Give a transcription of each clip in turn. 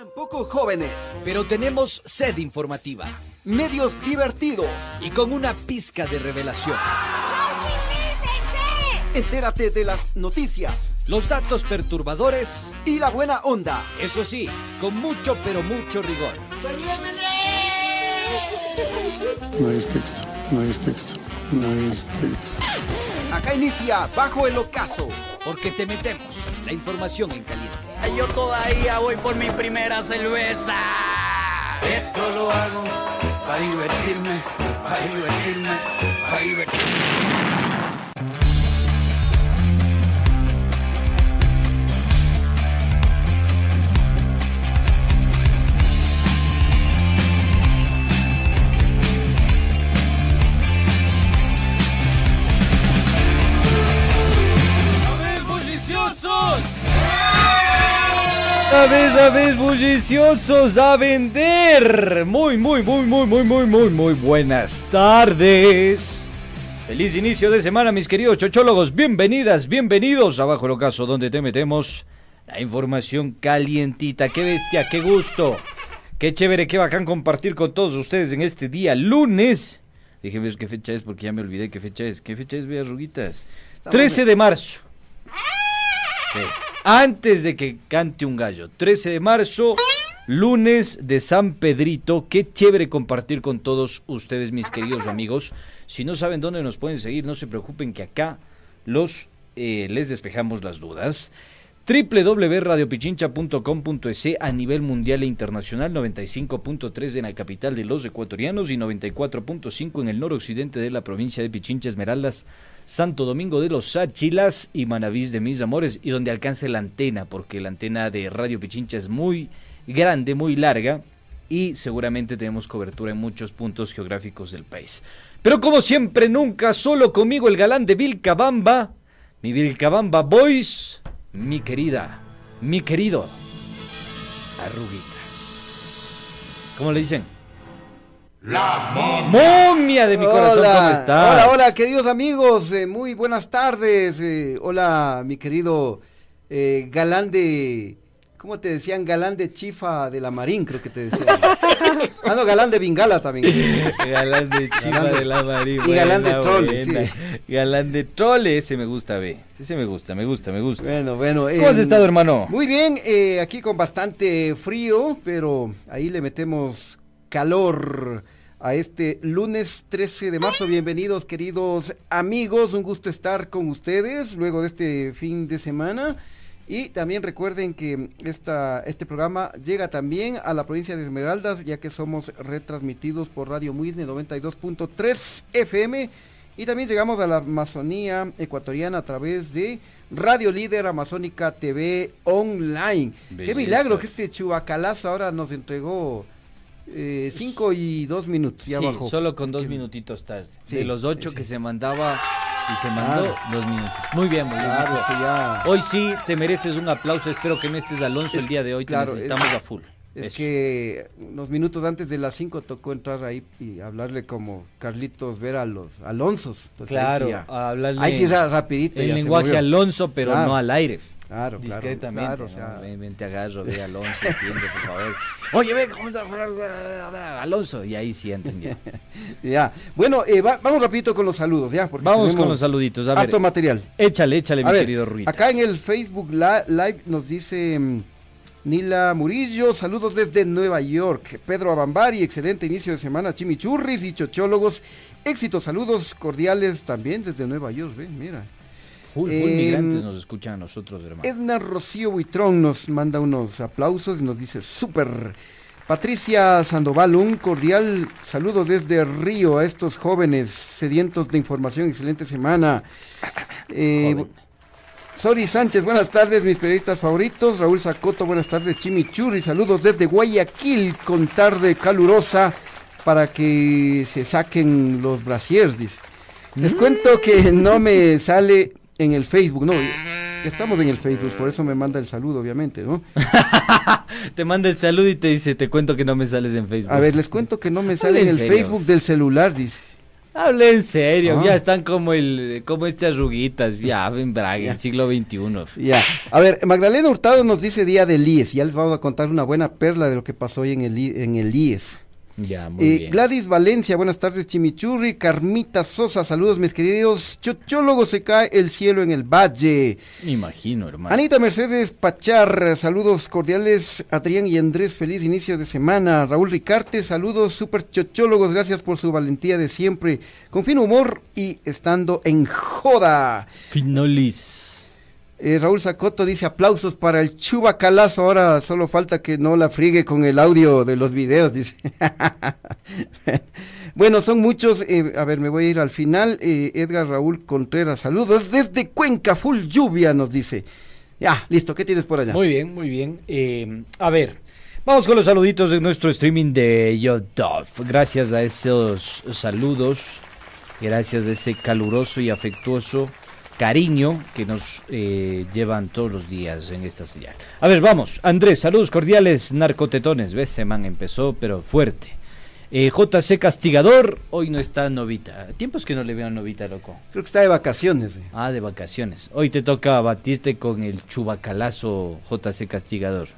Tampoco jóvenes, pero tenemos sed informativa. Medios divertidos. Y con una pizca de revelación. Entérate de las noticias. Los datos perturbadores. Y la buena onda. Eso sí, con mucho pero mucho rigor. No hay texto, no hay texto, no hay texto. Acá inicia Bajo el Ocaso. Porque te metemos la información en caliente. Yo todavía voy por mi primera cerveza. Esto lo hago para divertirme, para divertirme, para divertirme. A ver, a ver, bulliciosos a vender. Muy, muy, muy, muy, muy, muy, muy, muy buenas tardes. Feliz inicio de semana, mis queridos chochólogos. Bienvenidas, bienvenidos a Bajo el Ocaso, donde te metemos la información calientita. Qué bestia, qué gusto. Qué chévere, qué bacán compartir con todos ustedes en este día, lunes. Déjenme ver qué fecha es, porque ya me olvidé qué fecha es. ¿Qué fecha es, veas, ruguitas? 13 de marzo. Sí antes de que cante un gallo. 13 de marzo, lunes de San Pedrito. Qué chévere compartir con todos ustedes, mis queridos amigos. Si no saben dónde nos pueden seguir, no se preocupen que acá los eh, les despejamos las dudas www.radiopichincha.com.es a nivel mundial e internacional, 95.3 en la capital de los ecuatorianos y 94.5 en el noroccidente de la provincia de Pichincha Esmeraldas, Santo Domingo de los Sáchilas y Manavís de mis amores, y donde alcance la antena, porque la antena de Radio Pichincha es muy grande, muy larga, y seguramente tenemos cobertura en muchos puntos geográficos del país. Pero como siempre, nunca solo conmigo el galán de Vilcabamba, mi Vilcabamba Boys mi querida, mi querido, arruguitas. ¿Cómo le dicen? La momia. de mi corazón, ¿cómo estás? Hola, hola, queridos amigos, eh, muy buenas tardes. Eh, hola, mi querido eh, galán de ¿Cómo te decían? Galán de chifa de la marín, creo que te decían. ah, no, galán de bingala también. galán de chifa de, la marín. Y galán de trole, sí. Galán de trole, ese me gusta, ve. Ese me gusta, me gusta, me gusta. Bueno, bueno. ¿Cómo has estado, hermano? Muy bien, eh, aquí con bastante frío, pero ahí le metemos calor a este lunes 13 de marzo. Bienvenidos, queridos amigos. Un gusto estar con ustedes luego de este fin de semana. Y también recuerden que esta, este programa llega también a la provincia de Esmeraldas, ya que somos retransmitidos por Radio Muisne 92.3 FM. Y también llegamos a la Amazonía ecuatoriana a través de Radio Líder Amazónica TV Online. Qué milagro que este chubacalazo ahora nos entregó eh, cinco y dos minutos. Ya sí, solo con dos minutitos tarde. de los ocho que se mandaba y se mandó dos minutos. Muy bien, muy bien. Hoy sí te mereces un aplauso. Espero que no estés Alonso el día de hoy. Claro, necesitamos a full. Es que unos minutos antes de las 5 tocó entrar ahí y hablarle como Carlitos ver a los Alonsos. claro, ahí sí, hablarle ahí sí rapidito. El lenguaje Alonso, pero no al aire. Claro, Discretamente. Claro, o sea, ven, te agarro, ve Alonso, entiende, por favor. Oye, ve, ¿cómo está Alonso? Y ahí sí entendí. ya. Bueno, eh, vamos rapidito con los saludos, ¿ya? vamos con los saluditos, a ver. material. Échale, échale, mi querido Ruiz. Acá en el Facebook Live nos dice... Mm, Nila Murillo, saludos desde Nueva York. Pedro Abambari, excelente inicio de semana. Chimichurris y chochólogos, éxitos, saludos cordiales también desde Nueva York. Ven, mira. Full, full migrantes nos escuchan a nosotros, hermano. Edna Rocío Buitrón nos manda unos aplausos y nos dice súper. Patricia Sandoval, un cordial saludo desde Río a estos jóvenes sedientos de información. Excelente semana. Eh, Sori Sánchez, buenas tardes, mis periodistas favoritos. Raúl Zacoto, buenas tardes. Chimichurri, saludos desde Guayaquil con tarde calurosa para que se saquen los brasiers, dice. Les cuento que no me sale en el Facebook, no, estamos en el Facebook, por eso me manda el saludo, obviamente, ¿no? te manda el saludo y te dice, te cuento que no me sales en Facebook. A ver, les cuento que no me sale en el Facebook del celular, dice. Habla en serio, Ah. ya están como el, como estas arruguitas, ya, en Braga, el siglo XXI. Ya. A ver, Magdalena Hurtado nos dice día del IES. Ya les vamos a contar una buena perla de lo que pasó hoy en el, en el IES. Ya, muy Eh, bien. Gladys Valencia, buenas tardes, Chimichurri. Carmita Sosa, saludos, mis queridos. Chochólogo se cae el cielo en el valle. Me imagino, hermano. Anita Mercedes Pachar, saludos cordiales. Adrián y Andrés, feliz inicio de semana. Raúl Ricarte, saludos, super chochólogos, gracias por su valentía de siempre. Con fino humor y estando en joda. Finolis. Eh, Raúl Sacoto dice aplausos para el chubacalazo. Ahora solo falta que no la friegue con el audio de los videos, dice. bueno, son muchos. eh, a ver, me voy a ir al final. Eh, Edgar Raúl Contreras, saludos desde Cuenca, full lluvia, nos dice. Ya, listo, ¿qué tienes por allá? Muy bien, muy bien. A ver, vamos con los saluditos de nuestro streaming de YouTube. Gracias a esos saludos, gracias a ese caluroso y afectuoso cariño que nos eh, llevan todos los días en esta señal. A ver, vamos. Andrés, saludos cordiales, narcotetones. ¿Ves? Man empezó, pero fuerte. Eh, JC Castigador, hoy no está Novita. Tiempos que no le veo a Novita, loco. Creo que está de vacaciones. eh. Ah, de vacaciones. Hoy te toca batirte con el chubacalazo JC Castigador.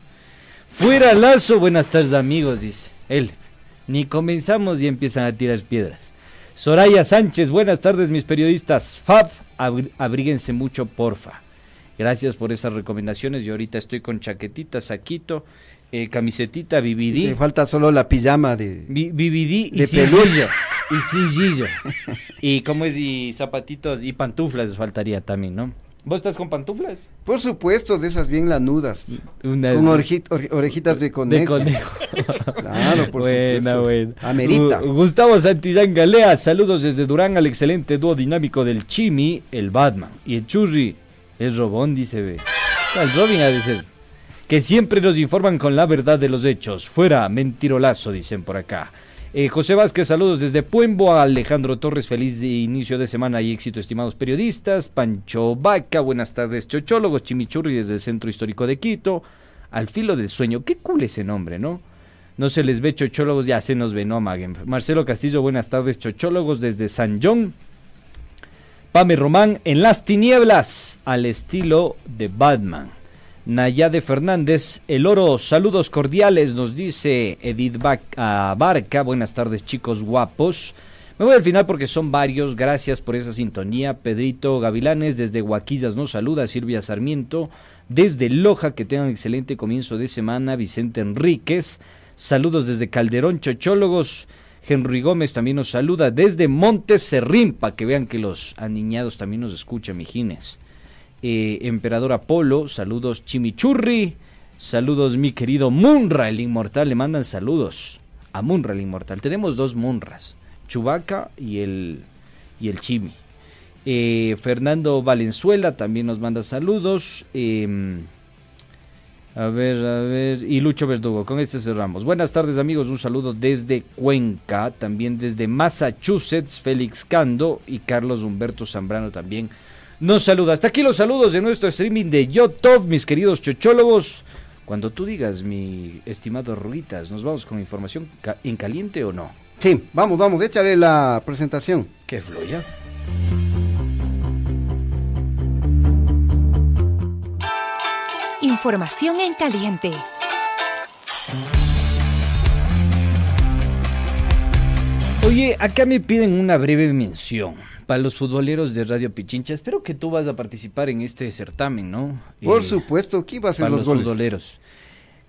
Fuera Lazo, buenas tardes amigos, dice él. Ni comenzamos y empiezan a tirar piedras. Soraya Sánchez, buenas tardes mis periodistas. Fab, abríguense mucho, porfa. Gracias por esas recomendaciones. Yo ahorita estoy con chaquetita, saquito, eh, camisetita, Te BBD, falta solo la pijama de... BBD y De cingillo. peluche. Y cingillo. y como es, y zapatitos y pantuflas les faltaría también, ¿no? ¿Vos estás con pantuflas? Por supuesto, de esas bien lanudas. Una Con orejit- ore- orejitas de de conejo. conejo. Claro, por buena, supuesto. buena. Amerita. Gu- Gustavo Santillán Galea, saludos desde Durán al excelente dúo dinámico del Chimi, el Batman. Y el Churri, el Robón, dice ve. Ah, El Robin ha de ser. Que siempre nos informan con la verdad de los hechos. Fuera, mentirolazo, dicen por acá. Eh, José Vázquez, saludos desde Puembo. Alejandro Torres, feliz de inicio de semana y éxito, estimados periodistas. Pancho Vaca, buenas tardes, chochólogos. Chimichurri desde el Centro Histórico de Quito. Al filo del sueño. Qué cool ese nombre, ¿no? No se les ve chochólogos, ya se nos ve, no. Marcelo Castillo, buenas tardes, chochólogos desde San John. Pame Román, en las tinieblas, al estilo de Batman. Nayade Fernández, el oro, saludos cordiales, nos dice Edith ah, Barca. Buenas tardes, chicos guapos. Me voy al final porque son varios. Gracias por esa sintonía. Pedrito Gavilanes, desde Guaquillas, nos saluda. Silvia Sarmiento, desde Loja, que tengan excelente comienzo de semana. Vicente Enríquez, saludos desde Calderón, Chochólogos. Henry Gómez también nos saluda desde Montes que vean que los aniñados también nos escuchan, mijines. Eh, Emperador Apolo, saludos Chimichurri, saludos mi querido Munra, el inmortal, le mandan saludos a Munra, el inmortal. Tenemos dos Munras, Chubaca y el, y el Chimi. Eh, Fernando Valenzuela también nos manda saludos. em, a ver, a ver. Y Lucho Verdugo, con este cerramos. Buenas tardes, amigos. Un saludo desde Cuenca, también desde Massachusetts, Félix Cando y Carlos Humberto Zambrano también nos saluda. Hasta aquí los saludos de nuestro streaming de YouTube, mis queridos chochólogos. Cuando tú digas, mi estimado Ruitas, ¿nos vamos con información ca- en caliente o no? Sí, vamos, vamos, échale la presentación. ¿Qué fluya? Información en caliente. Oye, acá me piden una breve mención para los futboleros de Radio Pichincha. Espero que tú vas a participar en este certamen, ¿no? Por Eh, supuesto, ¿quién va a hacer para los, los goles? futboleros.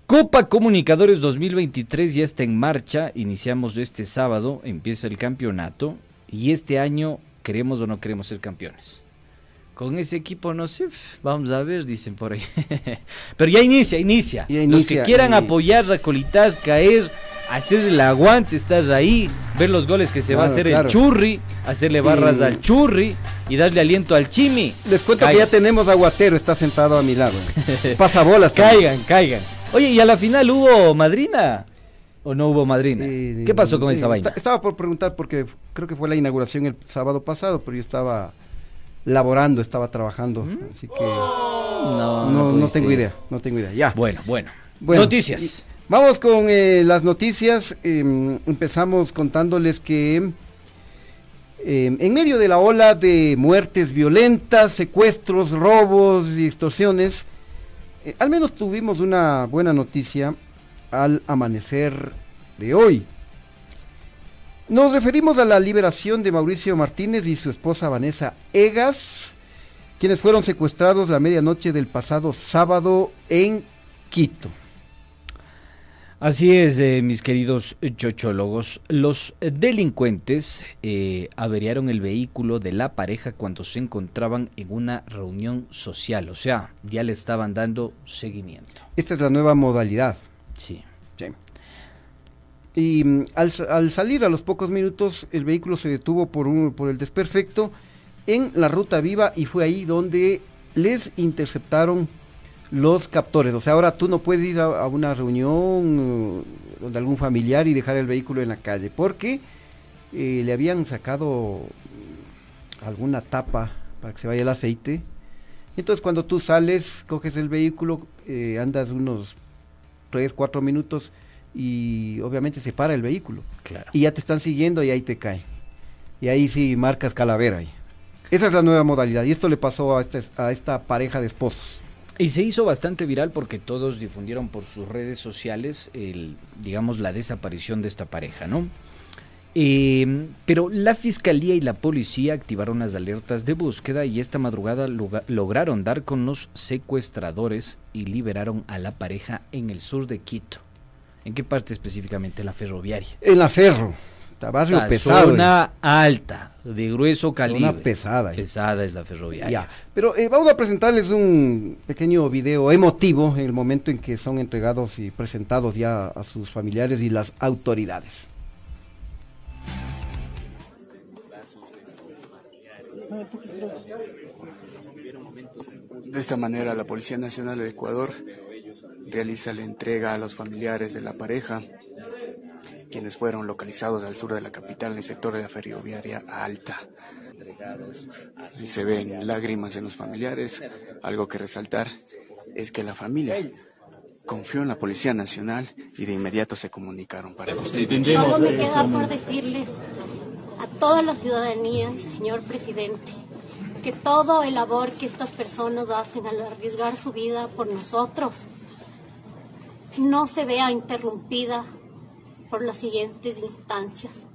Copa Comunicadores 2023 ya está en marcha. Iniciamos este sábado, empieza el campeonato y este año queremos o no queremos ser campeones. Con ese equipo no sé, vamos a ver, dicen por ahí. Pero ya inicia, inicia. Ya Los que inicia, quieran apoyar, recolitar, caer, hacer el aguante, estar ahí, ver los goles que se va a hacer claro. el churri, hacerle barras Sí. al churri y darle aliento al chimi. Les cuento que ya tenemos aguatero, está sentado a mi lado. Pasa bolas. Caigan, caigan. Oye, ¿y a la final hubo madrina? ¿O no hubo madrina? ¿Qué pasó con esa vaina? esta- Estaba por preguntar porque creo que fue la inauguración el sábado pasado, pero yo estaba laborando, estaba trabajando, así que No, no, no tengo idea, no tengo idea. Ya. Bueno, bueno. Bueno, Noticias. y- Vamos con eh, las noticias. em, empezamos contándoles que Eh, en medio de la ola de muertes violentas, secuestros, robos y extorsiones, eh, al menos tuvimos una buena noticia al amanecer de hoy. Nos referimos a la liberación de Mauricio Martínez y su esposa Vanessa Egas, quienes fueron secuestrados la medianoche del pasado sábado en Quito. Así es, eh, mis queridos chochólogos. Los delincuentes eh, averiaron el vehículo de la pareja cuando se encontraban en una reunión social, o sea, ya le estaban dando seguimiento. Esta es la nueva modalidad. Sí. Y mm, al, sa- al salir a los pocos minutos, el vehículo se detuvo por, un, por el desperfecto en la ruta viva y fue ahí donde les interceptaron los captores. O sea, ahora tú no puedes ir a, una reunión eh, donde algún familiar y dejar el vehículo en la calle, porque eh, le habían sacado alguna tapa para que se vaya el aceite. Entonces cuando tú sales, coges el vehículo, eh, andas unos 3, 4 minutos y obviamente se para el vehículo. Claro. Y ya te están siguiendo y ahí te cae. Y ahí sí marcas calavera ahí. Esa es la nueva modalidad y esto le pasó a, este- a esta pareja de esposos. Y se hizo bastante viral porque todos difundieron por sus redes sociales, el, digamos, la desaparición de esta pareja, ¿no? Eh, pero la fiscalía y la policía activaron las alertas de búsqueda y esta madrugada lograron dar con los secuestradores y liberaron a la pareja en el sur de Quito. ¿En qué parte específicamente? La ferroviaria. En la Ferro, está barrio La pesado. zona alta, de grueso calibre. pesada, eh. Pesada es la ferroviaria. Ya, pero eh, vamos a presentarles un pequeño video emotivo en el momento en que son entregados y presentados ya a sus familiares y las autoridades. De esta manera, la Policía Nacional del Ecuador realiza la entrega a los familiares de la pareja, quienes fueron localizados al sur de la capital en el sector de la ferroviaria Alta. Y se ven lágrimas en los familiares. Algo que resaltar es que la familia confió en la Policía Nacional y de inmediato se comunicaron para Solo me queda por decirles a toda la ciudadanía, señor presidente, que todo el labor que estas personas hacen al arriesgar su vida por nosotros no se vea interrumpida por las siguientes instancias.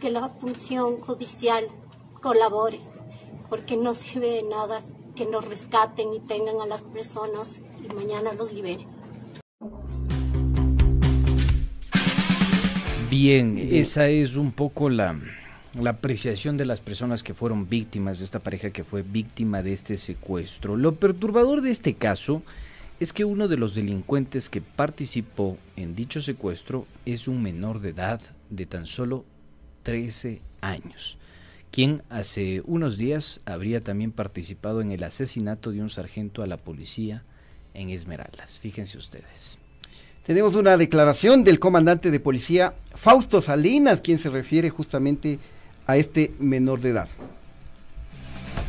Que la función judicial colabore, porque no sirve de nada que nos rescaten y tengan a las personas y mañana los liberen. Bien, esa es un poco la, la apreciación de las personas que fueron víctimas de esta pareja que fue víctima de este secuestro. Lo perturbador de este caso es que uno de los delincuentes que participó en dicho secuestro es un menor de edad de tan solo 13 años, quien hace unos días habría también participado en el asesinato de un sargento a la policía en Esmeraldas. Fíjense ustedes. Tenemos una declaración del comandante de policía Fausto Salinas, quien se refiere justamente a este menor de edad.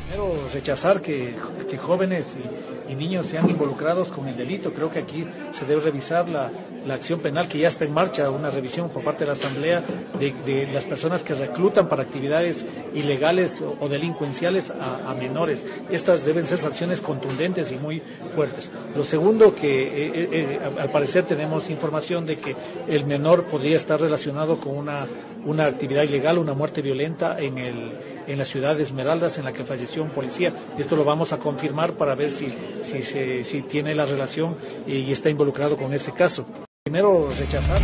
Primero, rechazar que, que jóvenes y, y niños sean involucrados con el delito. Creo que aquí se debe revisar la, la acción penal que ya está en marcha, una revisión por parte de la Asamblea de, de las personas que reclutan para actividades ilegales o, delincuenciales a, a menores. Estas deben ser sanciones contundentes y muy fuertes. Lo segundo, que eh, eh, eh, al parecer tenemos información de que el menor podría estar relacionado con una, una actividad ilegal, una muerte violenta en, el, en la ciudad de Esmeraldas, en la que falleció un policía. Esto lo vamos a confirmar para ver si, si, se, si tiene la relación y, y está involucrado con ese caso. Primero, rechazar.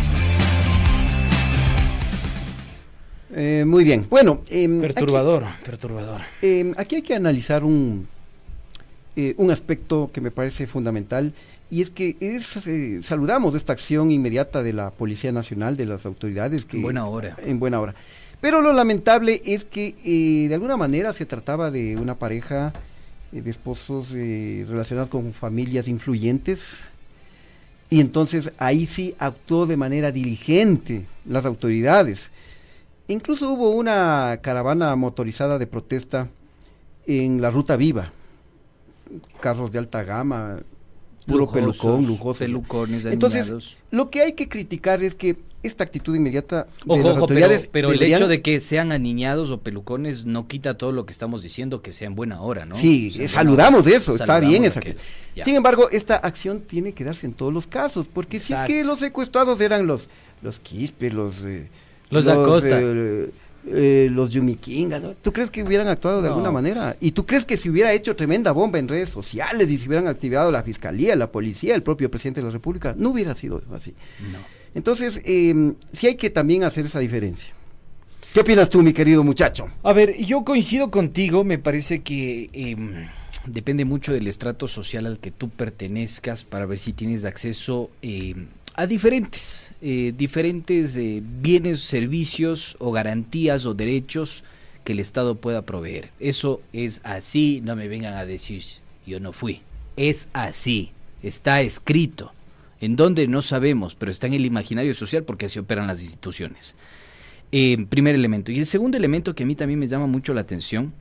Eh, muy bien. Bueno, em, Perturbador, perturbador. Eh, aquí hay que analizar un, eh, un aspecto que me parece fundamental y es que es, eh, saludamos esta acción inmediata de la Policía Nacional, de las autoridades. Que, En buena hora. En buena hora. Pero lo lamentable es que eh, de alguna manera se trataba de una pareja eh, de esposos eh, relacionados con familias influyentes y entonces ahí sí actuó de manera diligente las autoridades. Incluso hubo una caravana motorizada de protesta en la ruta viva, carros de alta gama, puro Lujosos, pelucón, lujoso. pelucones Entonces, lo que hay que criticar es que esta actitud inmediata de Ojo, las ojo, pero, autoridades pero el deberían- hecho de que sean aniñados o pelucones no quita todo lo que estamos diciendo que sea en buena hora, ¿no? Sí, O sea, en saludamos hora. eso, está bien esa. Ya. Sin embargo, esta acción tiene que darse en todos los casos, porque si es que los secuestrados eran los los Quispe, los eh, Los Acosta. eh, eh, los Yumiquinga, ¿no? ¿Tú crees que hubieran actuado de No. alguna manera? ¿Y tú crees que si hubiera hecho tremenda bomba en redes sociales y si hubieran activado la fiscalía, la policía, el propio presidente de la República, no hubiera sido así? No. Entonces, eh, sí hay que también hacer esa diferencia. ¿Qué opinas tú, mi querido muchacho? A ver, yo coincido contigo, me parece que em, depende mucho del estrato social al que tú pertenezcas para ver si tienes acceso em, a diferentes, eh, diferentes eh, bienes, servicios o garantías o derechos que el Estado pueda proveer. Eso es así, no me vengan a decir yo no fui. Es así, está escrito. En donde no sabemos, pero está en el imaginario social porque así operan las instituciones. Eh, primer elemento. Y el segundo elemento que a mí también me llama mucho la atención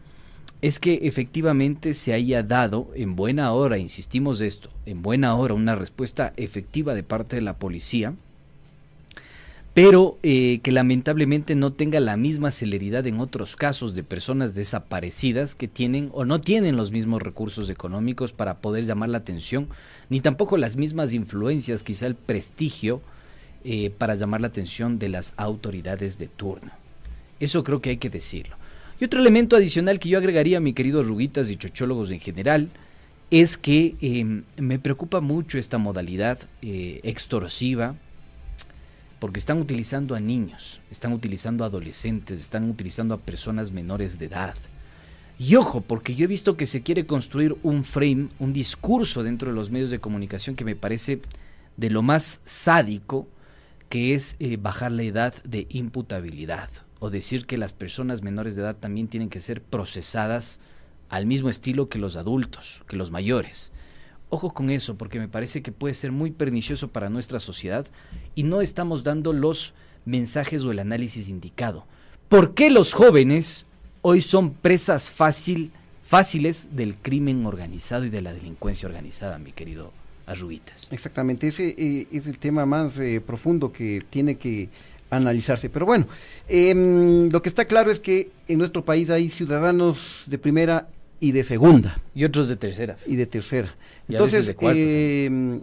es que efectivamente se haya dado en buena hora, insistimos de esto, en buena hora una respuesta efectiva de parte de la policía, pero eh, que lamentablemente no tenga la misma celeridad en otros casos de personas desaparecidas que tienen o no tienen los mismos recursos económicos para poder llamar la atención, ni tampoco las mismas influencias, quizá el prestigio eh, para llamar la atención de las autoridades de turno. Eso creo que hay que decirlo. Y otro elemento adicional que yo agregaría, mi querido Ruguitas y chochólogos en general, es que eh, me preocupa mucho esta modalidad eh, extorsiva, porque están utilizando a niños, están utilizando a adolescentes, están utilizando a personas menores de edad. Y ojo, porque yo he visto que se quiere construir un frame, un discurso dentro de los medios de comunicación que me parece de lo más sádico, que es eh, bajar la edad de imputabilidad o decir que las personas menores de edad también tienen que ser procesadas al mismo estilo que los adultos, que los mayores. Ojo con eso, porque me parece que puede ser muy pernicioso para nuestra sociedad y no estamos dando los mensajes o el análisis indicado. ¿Por qué los jóvenes hoy son presas fácil, fáciles del crimen organizado y de la delincuencia organizada, mi querido Arruguitas? Exactamente, ese eh, es el tema más eh, profundo que tiene que analizarse. Pero bueno, em, lo que está claro es que en nuestro país hay ciudadanos de primera y de segunda. Y otros de tercera. Y de tercera. Y Entonces, de em,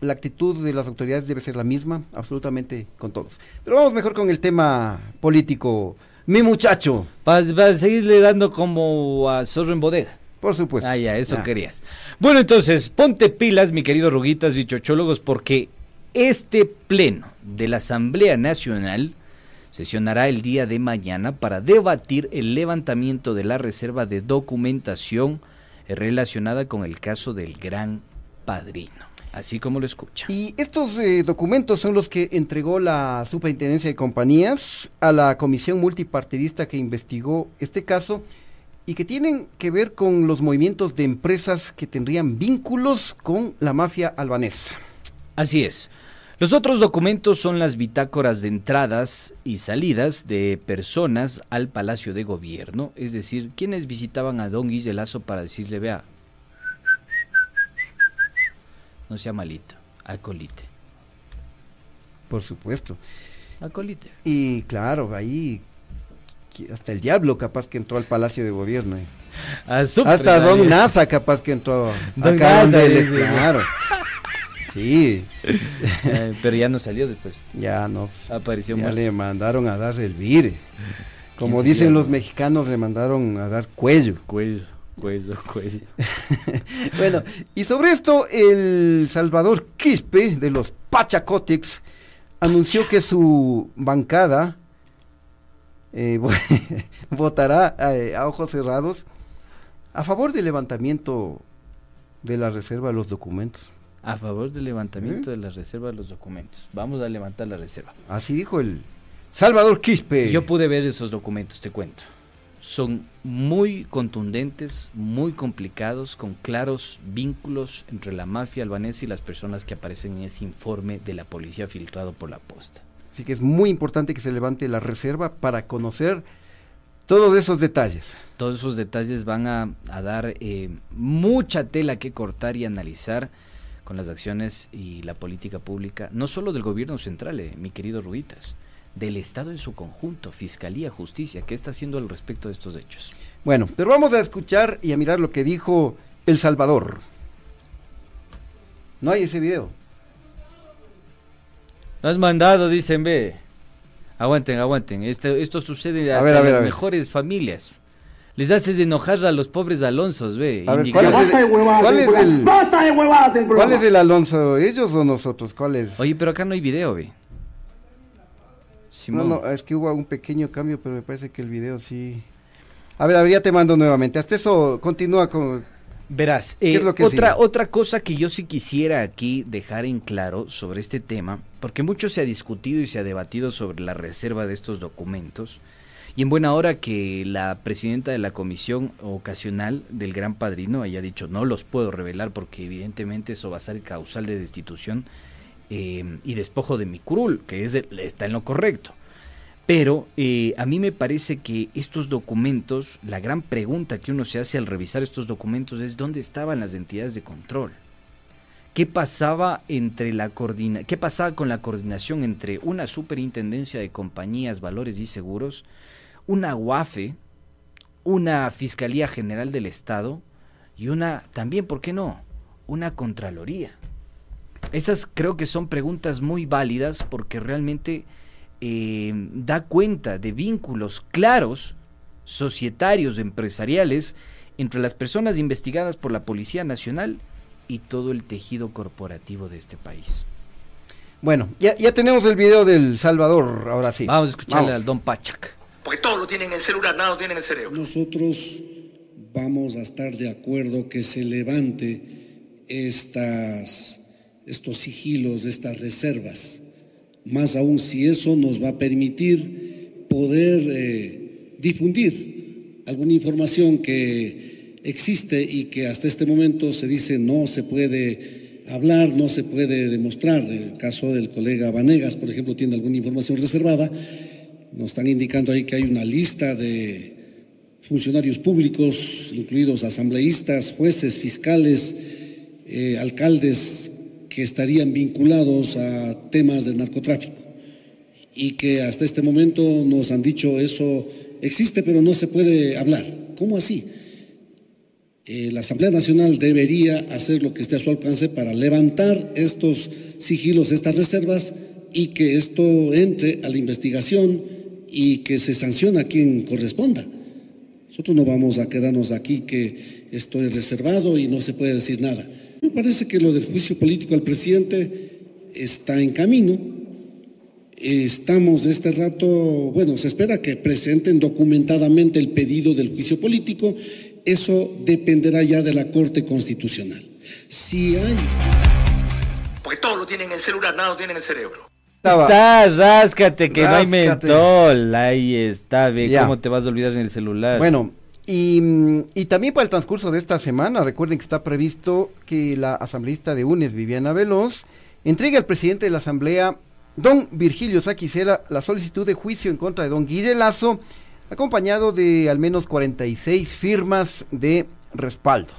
la actitud de las autoridades debe ser la misma, absolutamente con todos. Pero vamos mejor con el tema político. Mi muchacho. Para seguirle dando como a zorro en bodega. Por supuesto. Ah, ya, eso Ya. querías. Bueno, entonces, ponte pilas, mi querido Ruguitas y chochólogos, porque este pleno de la Asamblea Nacional sesionará el día de mañana para debatir el levantamiento de la reserva de documentación relacionada con el caso del Gran Padrino. Así como lo escucha. Y estos eh, documentos son los que entregó la Superintendencia de Compañías a la comisión multipartidista que investigó este caso y que tienen que ver con los movimientos de empresas que tendrían vínculos con la mafia albanesa. Así es. Los otros documentos son las bitácoras de entradas y salidas de personas al Palacio de Gobierno, es decir, quienes visitaban a don Guille Lazo para decirle, vea, no sea malito, acolite, Por supuesto. acolite. Y claro, ahí hasta el diablo capaz que entró al Palacio de Gobierno. eh. Hasta Don. NASA capaz que entró Don acá. Sí, Eh, pero ya no salió después, ya no. apareció Ya muerto. le mandaron a dar el vire. Como ¿Quién sería, dicen los no? mexicanos, le mandaron a dar cuello. Cuello, cuello, cuello. bueno, y sobre esto, el Salvador Quispe de los Pachacotics anunció que su bancada eh, vo- votará eh, a ojos cerrados a favor del levantamiento de la reserva de los documentos. A favor del levantamiento de la reserva de los documentos. Vamos a levantar la reserva. Así dijo el Salvador Quispe. Yo pude ver esos documentos, te cuento. Son muy contundentes, muy complicados, con claros vínculos entre la mafia albanesa y las personas que aparecen en ese informe de la policía filtrado por la posta. Así que es muy importante que se levante la reserva para conocer todos esos detalles. Todos esos detalles van a, a dar eh, mucha tela que cortar y analizar con las acciones y la política pública, no solo del gobierno central, eh, mi querido Ruitas, del Estado en su conjunto, Fiscalía, Justicia, ¿qué está haciendo al respecto de estos hechos? Bueno, pero vamos a escuchar y a mirar lo que dijo El Salvador. No hay ese video. No has mandado, dicen, ve. Aguanten, aguanten. Esto, esto sucede A hasta ver, a en ver, las a ver. mejores familias. Les haces enojar a los pobres Alonsos, ve. A ver. ¿cuál es el, cuál es el- Basta de huevadas en cuál es el Alonso? ¿Ellos o nosotros? ¿Cuál es? Oye, pero acá no hay video, ve. No, Simón. no, es que hubo un pequeño cambio, pero me parece que el video sí. A ver, a ver, ya te mando nuevamente. Hasta eso, continúa con. Verás, ¿Qué eh, es lo que otra, sigue? otra cosa que yo sí quisiera aquí dejar en claro sobre este tema, porque mucho se ha discutido y se ha debatido sobre la reserva de estos documentos, y en buena hora que la presidenta de la comisión ocasional del Gran Padrino haya dicho no los puedo revelar porque evidentemente eso va a ser causal de destitución eh, y despojo de mi curul, que es está en lo correcto. Pero eh, a mí me parece que estos documentos, la gran pregunta que uno se hace al revisar estos documentos es dónde estaban las entidades de control. ¿Qué pasaba entre la qué pasaba con la coordinación entre una superintendencia de compañías, valores y seguros, una UAFE, una Fiscalía General del Estado y una también, ¿por qué no? Una Contraloría. Esas creo que son preguntas muy válidas porque realmente eh, da cuenta de vínculos claros, societarios, empresariales, entre las personas investigadas por la Policía Nacional y todo el tejido corporativo de este país. Bueno, ya, ya tenemos el video del Salvador, ahora sí. Vamos a escucharle Vamos. al don Pachac. Porque todo lo tienen en el celular, nada lo tienen en el cerebro. Nosotros vamos a estar de acuerdo que se levante estas, estos sigilos, estas reservas. Más aún si eso nos va a permitir poder eh, difundir alguna información que existe y que hasta este momento se dice no se puede hablar, no se puede demostrar. El caso del colega Vanegas, por ejemplo, tiene alguna información reservada. Nos están indicando ahí que hay una lista de funcionarios públicos, incluidos asambleístas, jueces, fiscales, eh, alcaldes que estarían vinculados a temas de narcotráfico y que hasta este momento nos han dicho eso existe pero no se puede hablar. ¿Cómo así? Eh, la Asamblea Nacional debería hacer lo que esté a su alcance para levantar estos sigilos, estas reservas y que esto entre a la investigación y que se sancione a quien corresponda. Nosotros no vamos a quedarnos aquí que esto es reservado y no se puede decir nada. Me parece que lo del juicio político al presidente está en camino. Estamos de este rato, bueno, se espera que presenten documentadamente el pedido del juicio político. Eso dependerá ya de la Corte Constitucional. Si hay Porque todo lo tienen en el celular, nada lo tienen en el cerebro. Estaba- Está, ráscate, que no hay mentol. Ahí está, ve, Ya. ¿cómo te vas a olvidar en el celular? Bueno, y, y también para el transcurso de esta semana, recuerden que está previsto que la asambleísta de UNES, Viviana Veloz, entregue al presidente de la asamblea, don Virgilio Saquicela, la solicitud de juicio en contra de don Guille Lazo, acompañado de al menos 46 firmas de respaldo.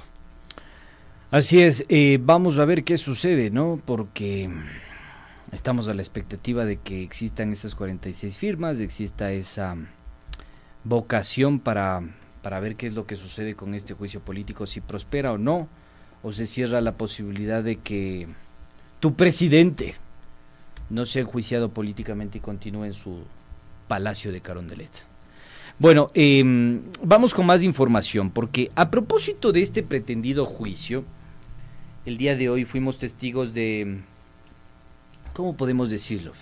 Así es, eh, vamos a ver qué sucede, ¿no? Porque estamos a la expectativa de que existan esas 46 firmas, exista esa vocación para, para ver qué es lo que sucede con este juicio político, si prospera o no, o se cierra la posibilidad de que tu presidente no sea enjuiciado políticamente y continúe en su palacio de Carondelet. Bueno, em, vamos con más información, porque a propósito de este pretendido juicio, el día de hoy fuimos testigos de, ¿cómo podemos decirlo?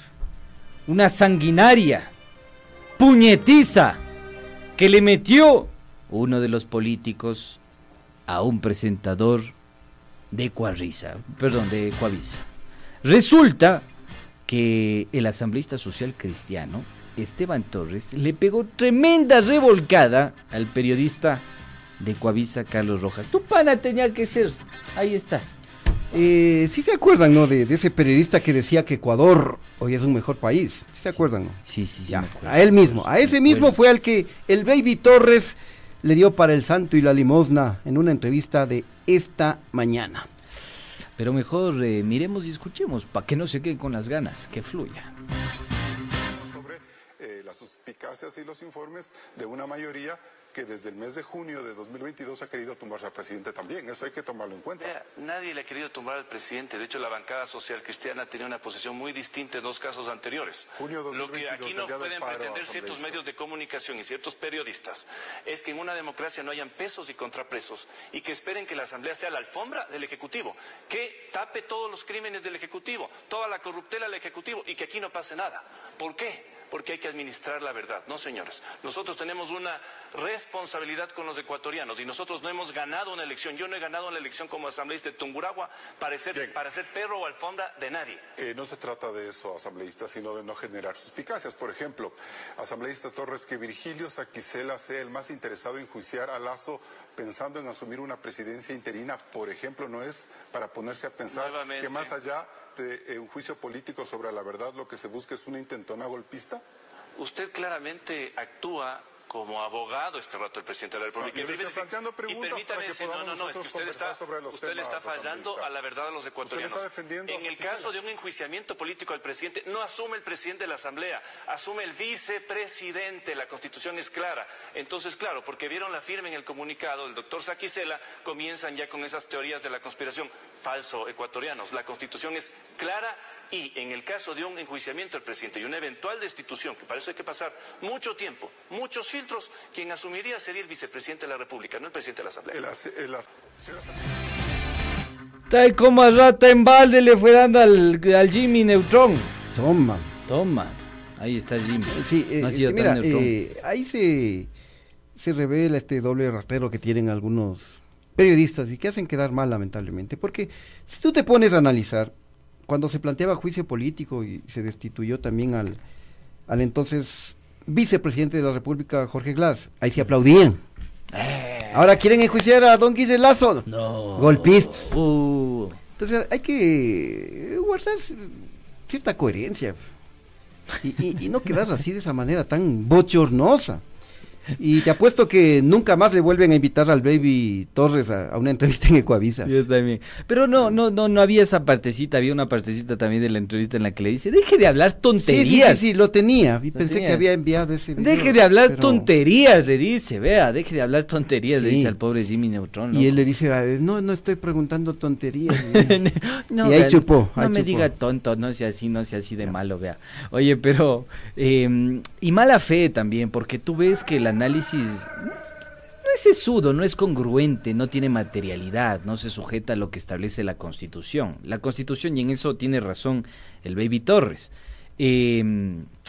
Una sanguinaria, puñetiza, que le metió uno de los políticos a un presentador de Cuarriza, perdón, de Coavisa. Resulta que el asambleísta social cristiano, Esteban Torres, le pegó tremenda revolcada al periodista de Coavisa, Carlos Rojas. Tu pana tenía que ser, ahí está. Eh, sí se acuerdan, ¿no? De, de ese periodista que decía que Ecuador hoy es un mejor país. ¿Sí se acuerdan, no? Sí, sí, sí. Ya, me acuerdo. a él mismo, a ese mismo fue al que el Baby Torres le dio para el santo y la limosna en una entrevista de esta mañana. Pero mejor eh, miremos y escuchemos para que no se queden con las ganas, que fluya. Sobre eh, las suspicacias y los informes de una mayoría que desde el mes de junio de 2022 ha querido tumbarse al presidente también. Eso hay que tomarlo en cuenta. Vea, nadie le ha querido tumbar al presidente. De hecho, la bancada social cristiana tenía una posición muy distinta en dos casos anteriores. Junio Lo que 2022, aquí no pueden pretender ciertos medios de comunicación y ciertos periodistas es que en una democracia no hayan pesos y contrapesos y que esperen que la Asamblea sea la alfombra del Ejecutivo, que tape todos los crímenes del Ejecutivo, toda la corruptela del Ejecutivo y que aquí no pase nada. ¿Por qué? Porque hay que administrar la verdad. No, señores. Nosotros tenemos una responsabilidad con los ecuatorianos y nosotros no hemos ganado una elección. Yo no he ganado una elección como asambleísta de Tunguragua para ser, para ser perro o alfombra de nadie. Eh, no se trata de eso, asambleísta, sino de no generar suspicacias. Por ejemplo, asambleísta Torres, que Virgilio Saquicela sea el más interesado en juiciar a Lazo pensando en asumir una presidencia interina, por ejemplo, no es para ponerse a pensar Nuevamente. que más allá de eh, un juicio político sobre la verdad, lo que se busca es una intentona golpista. Usted claramente actúa como abogado este rato del presidente de la República. No, le Y planteando preguntas que decir, no, no, no, es que usted está, conversar sobre los usted le está fallando a la verdad a los ecuatorianos. está en el caso de un enjuiciamiento político al presidente, no asume el presidente de la Asamblea, asume el vicepresidente. La constitución es clara. Entonces, claro, porque vieron la firma en el comunicado del doctor Saquicela, comienzan ya con esas teorías de la conspiración. Falso, ecuatorianos. La constitución es clara y en el caso de un enjuiciamiento del presidente y una eventual destitución, que para eso hay que pasar mucho tiempo, muchos filtros, quien asumiría sería el vicepresidente de la República, no el presidente de la Asamblea. El as- el as- Tal como a rata en balde le fue dando al, al Jimmy Neutron. Toma. Toma. Ahí está Jimmy. Sí, eh, no ha es sido que tan mira, eh, ahí se, se revela este doble rastrero que tienen algunos periodistas y que hacen quedar mal lamentablemente. Porque si tú te pones a analizar, cuando se planteaba juicio político y se destituyó también al, al entonces vicepresidente de la República, Jorge Glass, ahí se aplaudían. Ahora quieren enjuiciar a don Guille Lazo. No. Golpistas. Uh. Entonces hay que guardar cierta coherencia y, y- y no quedar así de esa manera tan bochornosa. Y te apuesto que nunca más le vuelven a invitar al Baby Torres a, a una entrevista en Ecuavisa. Yo también. Pero no, no, no, no había esa partecita, había una partecita también de la entrevista en la que le dice, deje de hablar Sí, sí, tonterías. sí, sí, lo tenía. Y Lo pensé tenía. que había enviado ese video. Deje de hablar pero- tonterías, le dice, vea, deje de hablar tonterías, le dice al pobre Jimmy Neutron. Y él le dice, "Ah, no, no estoy preguntando tonterías. No, y ahí vea, chupó. No me chupó. diga tonto, no sea así, no sea así de malo, vea. Oye, pero. eh, y mala fe también, porque tú ves que el análisis no es- sesudo, no es congruente, no tiene materialidad, no se sujeta a lo que establece la Constitución. La Constitución, y en eso tiene razón el Baby Torres. eh,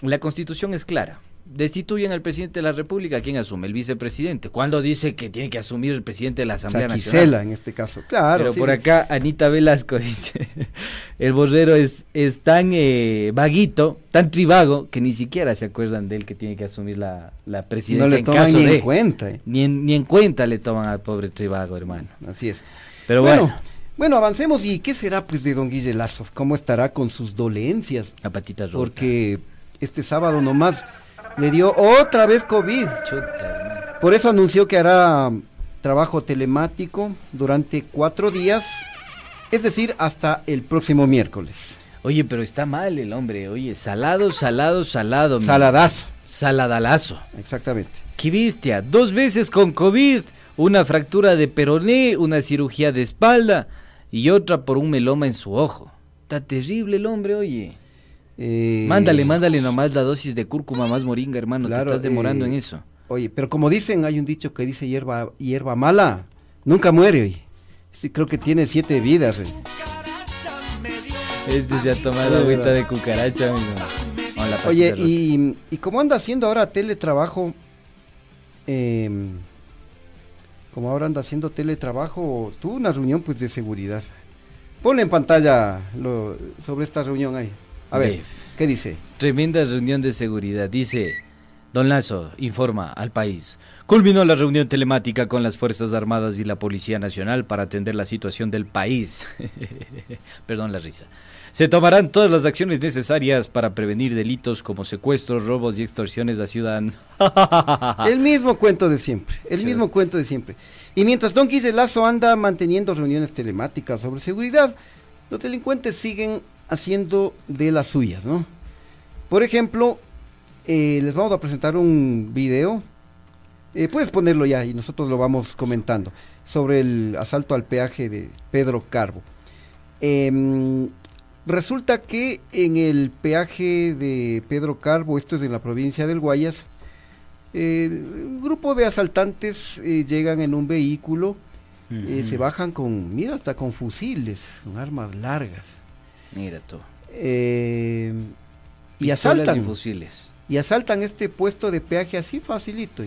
la Constitución es clara. Destituyen al presidente de la República, ¿quién asume? El vicepresidente. ¿Cuándo dice que tiene que asumir el presidente de la Asamblea Nacional? Saquicela en este caso. Claro. Pero sí, por sí. acá Anita Velasco dice, el borrero es, es tan eh, vaguito, tan trivago, que ni siquiera se acuerdan de él que tiene que asumir la, la presidencia No le en toman caso ni en cuenta, eh. Ni en, ni en cuenta le toman al pobre trivago, hermano. Así es. Pero bueno, bueno, bueno, avancemos. ¿Y qué será pues de don Guille Lazo? ¿Cómo estará con sus dolencias? la patita rota. Porque este sábado nomás le dio otra vez COVID. Chuta. Por eso anunció que hará um, trabajo telemático durante cuatro días, es decir, hasta el próximo miércoles. Oye, pero está mal el hombre, oye, salado, salado, salado. Saladazo. Saladalazo. Exactamente. ¡Qué bestia! Dos veces con COVID, una fractura de peroné, una cirugía de espalda y otra por un meloma en su ojo. Está terrible el hombre, oye. Eh, Mándale, mándale nomás la dosis de cúrcuma más moringa, hermano. claro, Te estás demorando eh, en eso. Oye, pero como dicen, hay un dicho que dice hierba, hierba mala, nunca muere. Sí, creo que tiene siete vidas. eh. Este se ha tomado agüita de cucaracha, amigo. Con la Oye, y, y como anda haciendo ahora teletrabajo, em, como ahora anda haciendo teletrabajo, tuvo una reunión pues de seguridad. Ponle en pantalla lo, sobre esta reunión ahí. A ver, Ve. ¿qué dice? Tremenda reunión de seguridad. Dice, Don Lazo informa al país. Culminó la reunión telemática con las Fuerzas Armadas y la Policía Nacional para atender la situación del país. Perdón la risa. Se tomarán todas las acciones necesarias para prevenir delitos como secuestros, robos y extorsiones a ciudadanos. El mismo cuento de siempre, el Sí. mismo cuento de siempre. Y mientras Don Lazo anda manteniendo reuniones telemáticas sobre seguridad, los delincuentes siguen haciendo de las suyas, ¿no? Por ejemplo, eh, les vamos a presentar un video. Eh, puedes ponerlo ya y nosotros lo vamos comentando sobre el asalto al peaje de Pedro Carbo. Em, resulta que en el peaje de Pedro Carbo, esto es en la provincia del Guayas, eh, un grupo de asaltantes llegan en un vehículo, se bajan con, mira, hasta con fusiles, con armas largas. Mira tú. y asaltan. Y fusiles y asaltan este puesto de peaje así facilito.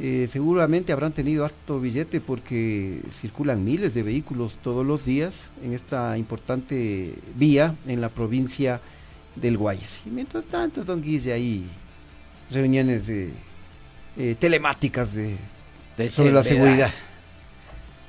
Eh, seguramente habrán tenido harto billete porque circulan miles de vehículos todos los días en esta importante vía en la provincia del Guayas. Y mientras tanto, don Guille, ahí reuniones de, eh, telemáticas de, sobre la seguridad.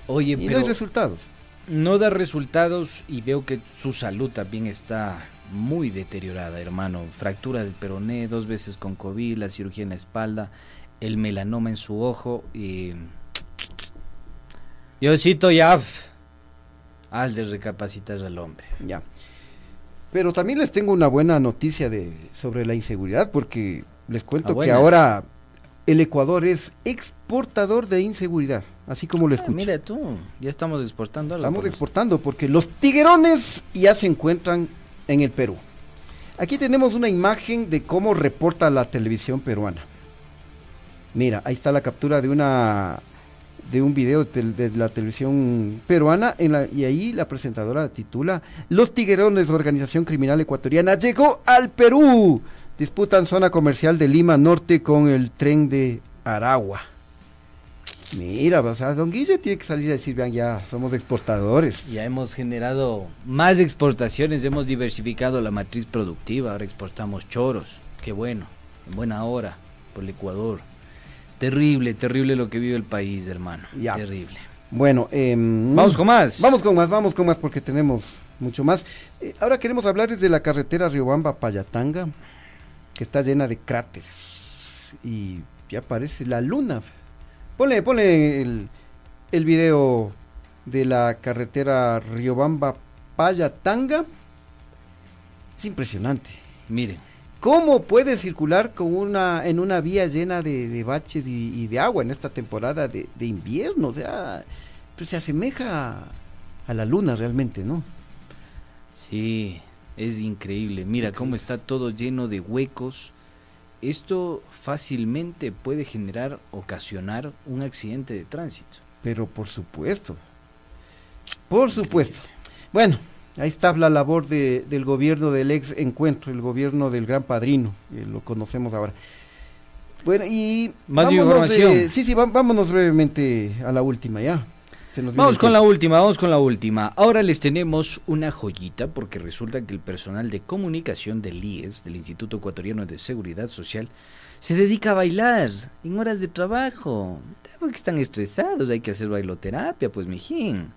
Oye, y no hay resultados. No da resultados y veo que su salud también está muy deteriorada, hermano. Fractura del peroné, dos veces con COVID, la cirugía en la espalda, el melanoma en su ojo y... Diosito ya... Haz de recapacitar al hombre. Ya. Pero también les tengo una buena noticia de, sobre la inseguridad, porque les cuento que ahora el Ecuador es exportador de inseguridad, así como lo ah, escucho. mira tú, ya estamos exportando algo. Estamos exportando, porque los tiguerones ya se encuentran en el Perú. Aquí tenemos una imagen de cómo reporta la televisión peruana. Mira, ahí está la captura de una de un video de, la televisión peruana en la, y ahí la presentadora titula Los tiguerones, organización criminal ecuatoriana, llegó al Perú. Disputan zona comercial de Lima Norte con el tren de Aragua. Mira, o sea, Don Guille tiene que salir a decir, vean, ya somos exportadores. Ya hemos generado más exportaciones, hemos diversificado la matriz productiva, ahora exportamos choros, qué bueno, en buena hora, por el Ecuador. Terrible, terrible lo que vive el país, hermano. Ya. Terrible. Bueno, em, vamos con más. Vamos con más, vamos con más porque tenemos mucho más. Eh, ahora queremos hablarles de la carretera Riobamba-Payatanga, que está llena de cráteres. Y ya parece la luna. Ponle, ponle el, el video de la carretera Riobamba Payatanga. Es impresionante. Miren. ¿Cómo puede circular con una, en una vía llena de, baches y, de agua en esta temporada de, invierno? O sea, pues se asemeja a la luna realmente, ¿no? Sí, es increíble. Mira cómo está todo lleno de huecos, esto fácilmente puede generar, ocasionar un accidente de tránsito. Pero por supuesto, por supuesto. Bueno, ahí está la labor del gobierno del ex encuentro, el gobierno del gran padrino, lo conocemos ahora. Bueno, y... Más información. sí, sí, vámonos brevemente a la última ya. Vamos con la última, vamos con la última. Ahora les tenemos una joyita porque resulta que el personal de comunicación del IES, del Instituto Ecuatoriano de Seguridad Social, se dedica a bailar en horas de trabajo. Porque están estresados, hay que hacer bailoterapia, pues mijín.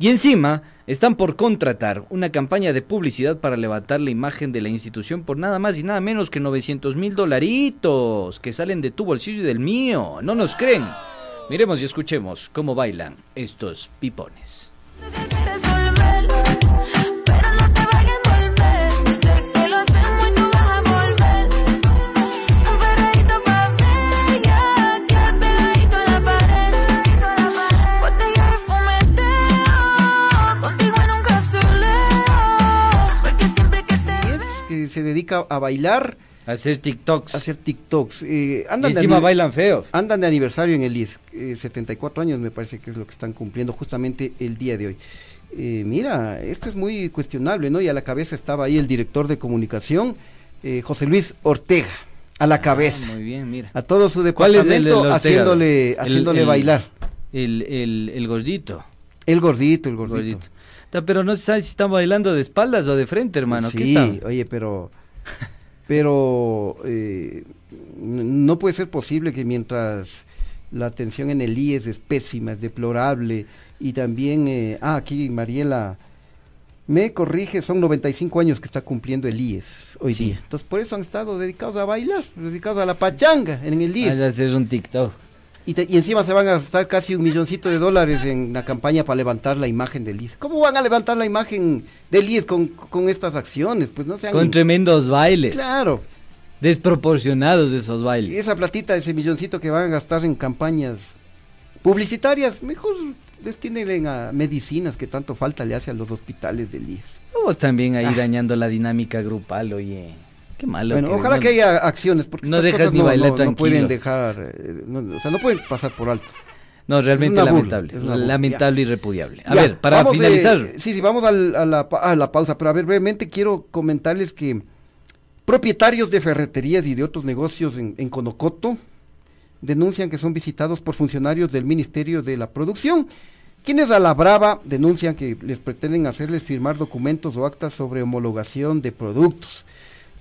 Y encima están por contratar una campaña de publicidad para levantar la imagen de la institución por nada más y nada menos que 900 mil dolaritos que salen de tu bolsillo y del mío. ¿No nos creen? Miremos y escuchemos cómo bailan estos pipones. se dedica a bailar hacer TikToks. hacer TikToks. Eh, andan y encima bailan feo. Andan de aniversario en el IES. 74 años me parece que es lo que están cumpliendo justamente el día de hoy. Eh, mira, esto es muy cuestionable, ¿no? Y a la cabeza estaba ahí el director de comunicación, eh, José Luis Ortega. A la ah, cabeza. Muy bien, mira. A todo su departamento haciéndole, haciéndole bailar. El, el, el, gordito. El gordito, el gordito. Pero no se sabe si están bailando de espaldas o de frente, hermano. Sí, oye, pero pero eh, no puede ser posible que mientras la atención en el IES es pésima, es deplorable, y también, eh, ah, aquí Mariela me corrige, son 95 años que está cumpliendo el IES hoy día. Entonces, por eso han estado dedicados a bailar, dedicados a la pachanga en el IES. A hacer un TikTok. Y, te- y encima se van a gastar casi un milloncito de dólares en la campaña para levantar la imagen del IES. ¿Cómo van a levantar la imagen del IES con, con estas acciones? Pues no sean... Con tremendos bailes. Claro. Desproporcionados esos bailes. Esa platita, ese milloncito que van a gastar en campañas publicitarias, mejor destínenle a medicinas que tanto falta le hace a los hospitales del IES. Vos también ahí Ah. dañando la dinámica grupal, oye. Qué malo. Bueno, que ojalá no- que haya acciones, porque no estas dejas cosas ni no, bailar no- no tranquilo. pueden dejar, eh, no, o sea, no pueden pasar por alto. No, realmente burla, lamentable. lamentable y repudiable. A Ya, ver, para eh, finalizar. sí, sí, vamos al- a, la, pa- a la pausa, pero a ver, brevemente quiero comentarles que propietarios de ferreterías y de otros negocios en, en Conocoto denuncian que son visitados por funcionarios del Ministerio de la Producción, quienes a la brava denuncian que les pretenden hacerles firmar documentos o actas sobre homologación de productos.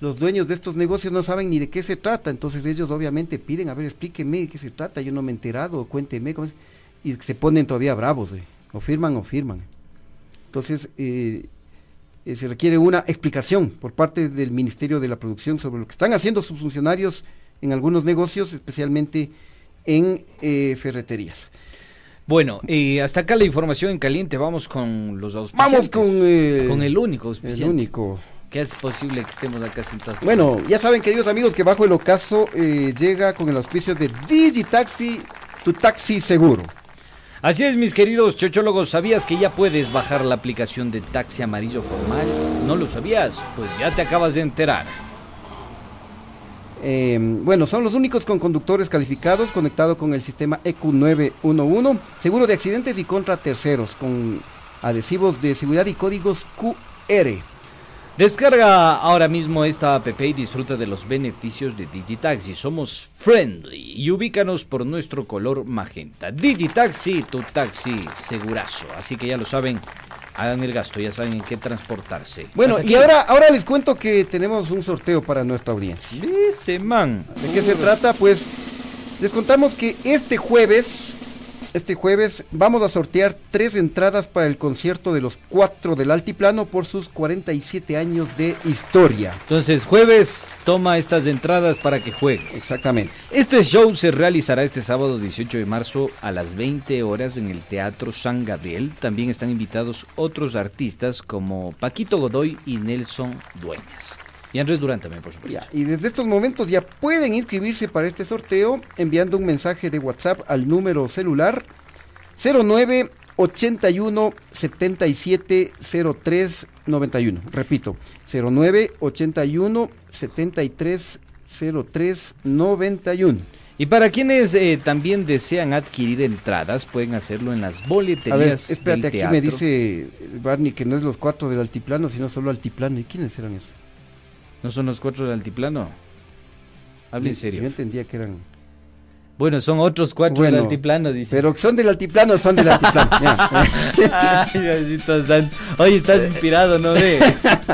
Los dueños de estos negocios no saben ni de qué se trata, entonces ellos obviamente piden, a ver, explíqueme de qué se trata, yo no me he enterado, cuénteme, cómo es", y se ponen todavía bravos, eh, o firman o firman. Entonces, eh, eh, se requiere una explicación por parte del Ministerio de la Producción sobre lo que están haciendo sus funcionarios en algunos negocios, especialmente en eh, ferreterías. Bueno, y hasta acá la información en caliente. Vamos con los auspiciantes. Vamos con, eh, con el único auspiciante. el único. Que es posible que estemos acá sentados. Bueno, ya saben, queridos amigos, que bajo el ocaso eh, llega con el auspicio de Digitaxi, tu taxi seguro. Así es, mis queridos chochólogos, ¿sabías que ya puedes bajar la aplicación de taxi amarillo formal? ¿No lo sabías? Pues ya te acabas de enterar. Eh, bueno, son los únicos con conductores calificados conectados con el sistema E EQ911, seguro de accidentes y contra terceros, con adhesivos de seguridad y códigos QR. Descarga ahora mismo esta app y disfruta de los beneficios de Digitaxi. Somos friendly y ubícanos por nuestro color magenta. Digitaxi, tu taxi segurazo. Así que ya lo saben, hagan el gasto, ya saben en qué transportarse. Bueno, y ahora, ahora les cuento que tenemos un sorteo para nuestra audiencia. Ese man. ¿De qué se trata? Pues les contamos que este jueves, este jueves vamos a sortear tres entradas para el concierto de los cuatro del Altiplano por sus 47 años de historia. Entonces, jueves, toma estas entradas para que juegues. Exactamente. Este show se realizará este sábado 18 de marzo a las 20 horas en el Teatro San Gabriel. También están invitados otros artistas como Paquito Godoy y Nelson Dueñas. Y Andrés Durán también, por supuesto. Y desde estos momentos ya pueden inscribirse para este sorteo enviando un mensaje de WhatsApp al número celular 09 81 77 03 91. Repito, 09 81 73 03 91. Y para quienes eh, también desean adquirir entradas, pueden hacerlo en las A ver, boleterías espérate, del aquí teatro. me dice Barney que no es los cuatro del altiplano, sino solo altiplano. ¿Y quiénes eran esos? ¿No son los cuatro del altiplano? Habla en serio. Yo entendía que eran. Bueno, son otros cuatro del altiplano, dice. Pero son del altiplano, son del altiplano. Ay, Diosito santo. Oye, estás inspirado, ¿no, ve?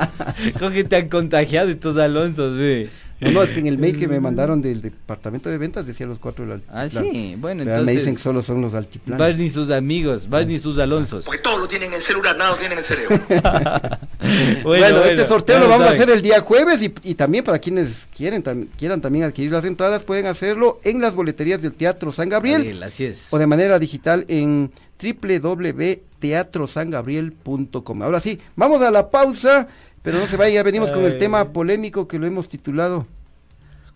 ¿Cómo que te han contagiado estos Alonsos, ve? No, no, es que en el mail que me mandaron del departamento de ventas decía los cuatro del Ah, sí, bueno, Pero entonces... Me dicen que solo son los altiplanos. Vas ni sus amigos, vas ni sus Alonsos. Porque todo lo tienen en el celular, nada lo tienen en el cerebro. Bueno, este sorteo lo vamos a hacer el día jueves y, y también para quienes quieren tam- quieran también adquirir las entradas pueden hacerlo en las boleterías del Teatro San Gabriel Gabriel, así es. o de manera digital en www.teatrosangabriel.com. Ahora sí, vamos a la pausa, pero no se vaya, ya venimos con el tema polémico que lo hemos titulado.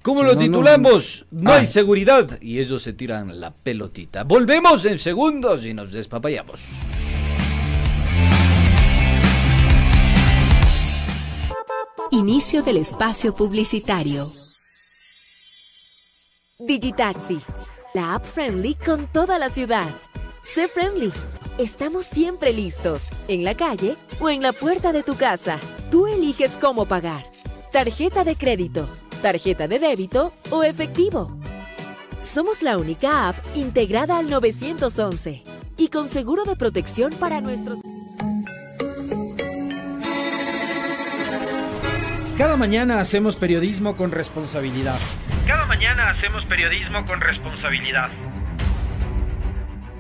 ¿Cómo Si lo no, no- titulamos? No, Ah. hay seguridad y ellos se tiran la pelotita. Volvemos en segundos y nos despapayamos. Inicio del espacio publicitario. Digitaxi, la app friendly con toda la ciudad. Sé friendly. Estamos siempre listos, en la calle o en la puerta de tu casa. Tú eliges cómo pagar. Tarjeta de crédito, tarjeta de débito o efectivo. Somos la única app integrada al 911 y con seguro de protección para nuestros... Cada mañana hacemos periodismo con responsabilidad. Cada mañana hacemos periodismo con responsabilidad.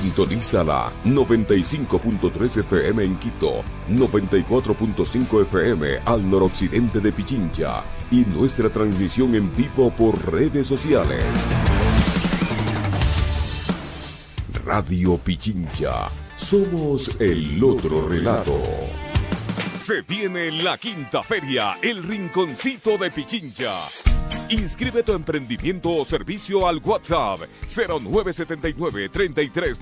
Sintoniza la 95.3 FM en Quito, 94.5 FM al noroccidente de Pichincha y nuestra transmisión en vivo por redes sociales. Radio Pichincha, somos el otro relato. Se viene la quinta feria, el rinconcito de Pichincha. Inscribe tu emprendimiento o servicio al WhatsApp 0979 33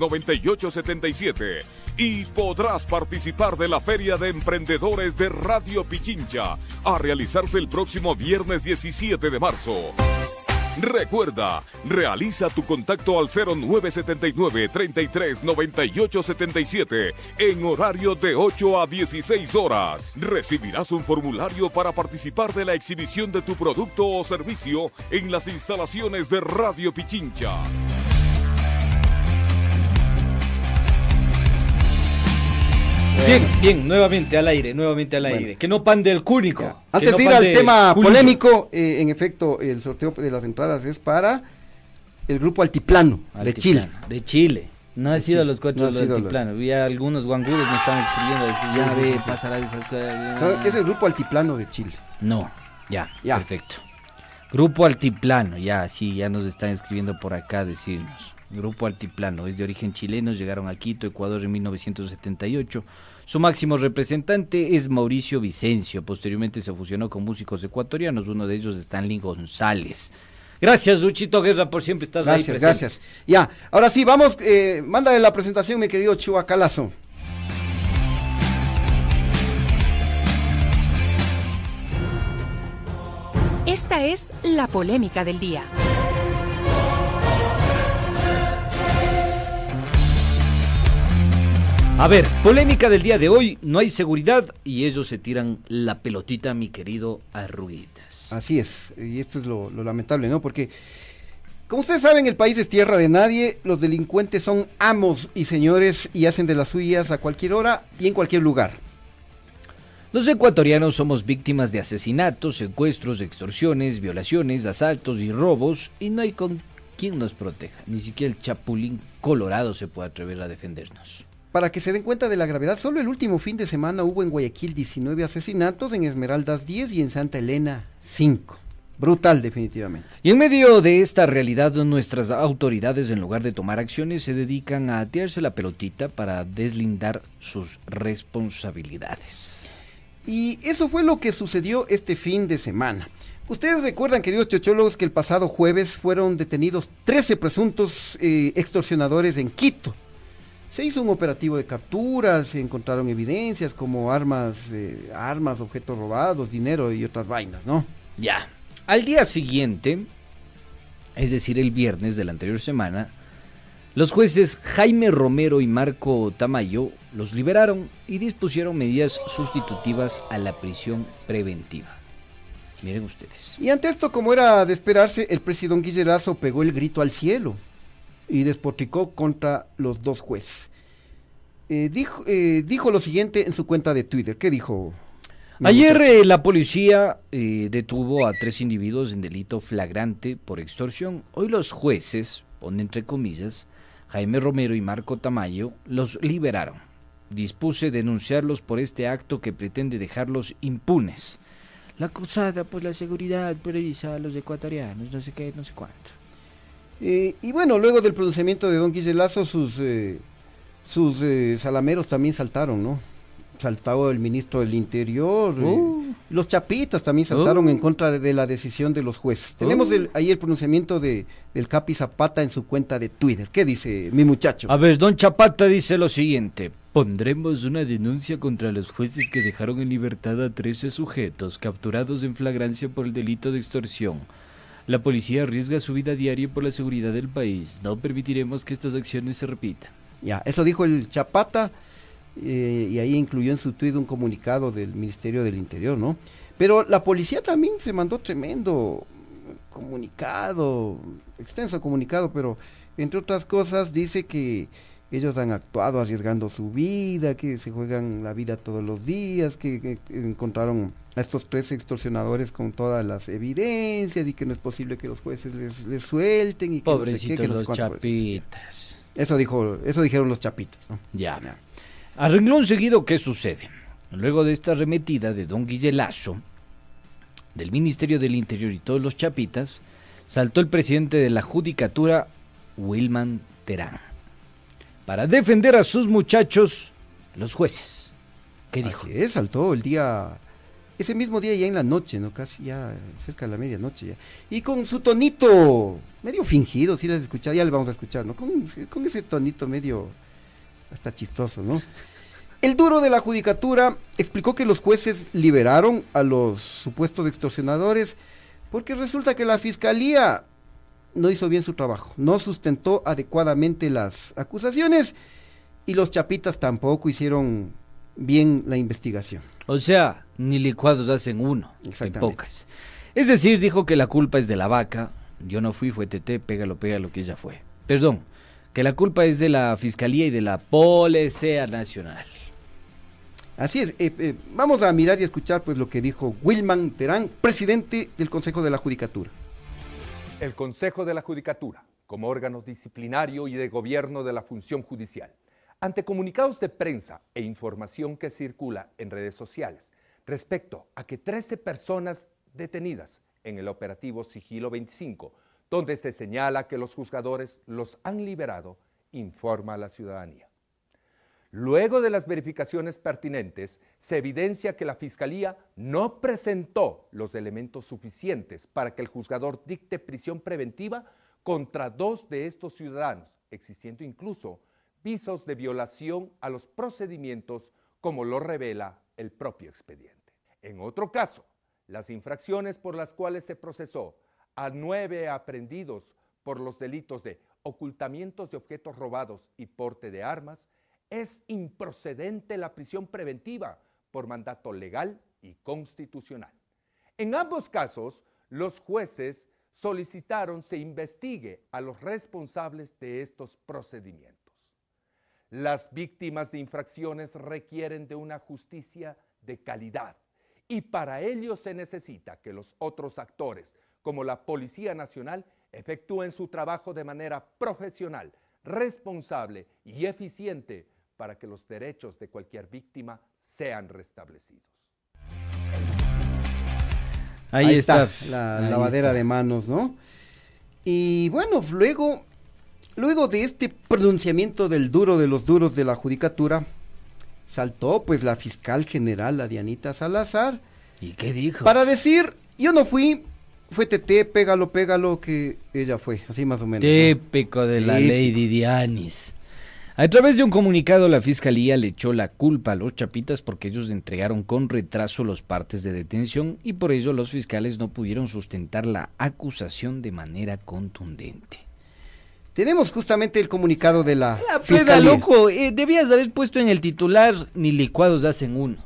77 y podrás participar de la Feria de Emprendedores de Radio Pichincha a realizarse el próximo viernes 17 de marzo. Recuerda, realiza tu contacto al 0979 33 77 en horario de 8 a 16 horas. Recibirás un formulario para participar de la exhibición de tu producto o servicio en las instalaciones de Radio Pichincha. Bien, bien, nuevamente al aire, nuevamente al aire. Que no pande el cúnico. Antes de ir al tema polémico, eh, en efecto, el sorteo de las entradas es para el grupo Altiplano, de Chile. De Chile. No ha sido los cuatro de Altiplano. Había algunos guangudos me estaban escribiendo. Ya ve, pasará de esas cosas. Es el grupo Altiplano de Chile. No, ya, ya, perfecto. Grupo Altiplano, ya, sí, ya nos están escribiendo por acá decirnos. Grupo Altiplano, es de origen chileno, llegaron a Quito, Ecuador en 1978. Su máximo representante es Mauricio Vicencio. Posteriormente se fusionó con músicos ecuatorianos, uno de ellos es Stanley González. Gracias, Luchito Guerra, por siempre estar ahí presente. Gracias, Ya, ahora sí, vamos, eh, mándale la presentación, mi querido Chuacalazo. Esta es la polémica del día. A ver, polémica del día de hoy, no hay seguridad y ellos se tiran la pelotita, mi querido Arruguitas. Así es, y esto es lo, lamentable, ¿no? Porque, como ustedes saben, el país es tierra de nadie, los delincuentes son amos y señores y hacen de las suyas a cualquier hora y en cualquier lugar. Los ecuatorianos somos víctimas de asesinatos, secuestros, extorsiones, violaciones, asaltos y robos y no hay con quien nos proteja. Ni siquiera el chapulín colorado se puede atrever a defendernos. Para que se den cuenta de la gravedad, solo el último fin de semana hubo en Guayaquil 19 asesinatos, en Esmeraldas 10 y en Santa Elena 5. Brutal, definitivamente. Y en medio de esta realidad, nuestras autoridades, en lugar de tomar acciones, se dedican a tirarse la pelotita para deslindar sus responsabilidades. Y eso fue lo que sucedió este fin de semana. Ustedes recuerdan, queridos chochólogos, que el pasado jueves fueron detenidos 13 presuntos eh, extorsionadores en Quito se hizo un operativo de captura, se encontraron evidencias como armas, eh, armas, objetos robados, dinero y otras vainas, ¿no? Ya. Al día siguiente, es decir, el viernes de la anterior semana, los jueces Jaime Romero y Marco Tamayo los liberaron y dispusieron medidas sustitutivas a la prisión preventiva. Miren ustedes. Y ante esto, como era de esperarse, el presidente Guillerazo pegó el grito al cielo y despotricó contra los dos jueces. Eh, dijo, eh, dijo lo siguiente en su cuenta de Twitter. ¿Qué dijo? Ayer eh, la policía detuvo a tres individuos en delito flagrante por extorsión. Hoy los jueces, pone entre comillas, Jaime Romero y Marco Tamayo, los liberaron. Dispuse denunciarlos por este acto que pretende dejarlos impunes. La acusada, pues la seguridad prioriza a los ecuatorianos, no sé qué, no sé cuánto. Eh, y bueno, luego del pronunciamiento de Don Guillelazo, sus, eh, sus eh, salameros también saltaron, ¿no? Saltaba el ministro del Interior, uh. los chapitas también saltaron uh. en contra de, la decisión de los jueces. Tenemos uh. ahí el pronunciamiento de, del Capi Zapata en su cuenta de Twitter. ¿Qué dice mi muchacho? A ver, don Chapata dice lo siguiente. Pondremos una denuncia contra los jueces que dejaron en libertad a 13 sujetos capturados en flagrancia por el delito de extorsión la policía arriesga su vida diaria por la seguridad del país. No permitiremos que estas acciones se repitan. Ya, eso dijo el Chapata eh, y ahí incluyó en su tweet un comunicado del Ministerio del Interior, ¿no? Pero la policía también se mandó tremendo comunicado, extenso comunicado, pero entre otras cosas dice que ellos han actuado arriesgando su vida, que se juegan la vida todos los días, que, que encontraron a estos tres extorsionadores con todas las evidencias y que no es posible que los jueces les, les suelten y que no sé qué, que los cuánto. chapitas. Eso dijo, eso dijeron los chapitas, ¿no? Ya. A renglón seguido, ¿qué sucede? Luego de esta arremetida de don Guillelazo, del Ministerio del Interior y todos los chapitas, saltó el presidente de la Judicatura, Wilman Terán, para defender a sus muchachos, los jueces. ¿Qué dijo? Así es, saltó el día, ese mismo día ya en la noche, ¿no? Casi ya cerca de la medianoche ya. Y con su tonito medio fingido, si les escuchado, ya le vamos a escuchar, ¿no? Con, con ese tonito medio hasta chistoso, ¿no? El duro de la judicatura explicó que los jueces liberaron a los supuestos extorsionadores porque resulta que la fiscalía no hizo bien su trabajo, no sustentó adecuadamente las acusaciones y los chapitas tampoco hicieron bien la investigación. O sea, ni licuados hacen uno, en pocas. Es decir, dijo que la culpa es de la vaca, yo no fui, fue TT, pégalo, pégalo, que ella fue. Perdón, que la culpa es de la Fiscalía y de la Policía Nacional. Así es, eh, eh, vamos a mirar y escuchar pues lo que dijo Wilman Terán, presidente del Consejo de la Judicatura. El Consejo de la Judicatura, como órgano disciplinario y de gobierno de la función judicial, ante comunicados de prensa e información que circula en redes sociales respecto a que 13 personas detenidas en el operativo Sigilo 25, donde se señala que los juzgadores los han liberado, informa a la ciudadanía. Luego de las verificaciones pertinentes, se evidencia que la Fiscalía no presentó los elementos suficientes para que el juzgador dicte prisión preventiva contra dos de estos ciudadanos, existiendo incluso visos de violación a los procedimientos como lo revela el propio expediente. En otro caso, las infracciones por las cuales se procesó a nueve aprendidos por los delitos de ocultamientos de objetos robados y porte de armas, es improcedente la prisión preventiva por mandato legal y constitucional. En ambos casos, los jueces solicitaron se investigue a los responsables de estos procedimientos. Las víctimas de infracciones requieren de una justicia de calidad y para ello se necesita que los otros actores, como la Policía Nacional, efectúen su trabajo de manera profesional, responsable y eficiente para que los derechos de cualquier víctima sean restablecidos. Ahí, Ahí está, la Ahí lavadera está. de manos, ¿no? Y bueno, luego, luego de este pronunciamiento del duro de los duros de la judicatura, saltó pues la fiscal general, la Dianita Salazar. ¿Y qué dijo? Para decir, yo no fui, fue TT, pégalo, pégalo, que ella fue, así más o menos. Típico ¿no? de la. Lady Dianis. A través de un comunicado, la fiscalía le echó la culpa a los chapitas porque ellos entregaron con retraso los partes de detención y por ello los fiscales no pudieron sustentar la acusación de manera contundente. Tenemos justamente el comunicado de la, la fiscalía. loco, eh, debías haber puesto en el titular ni licuados hacen uno.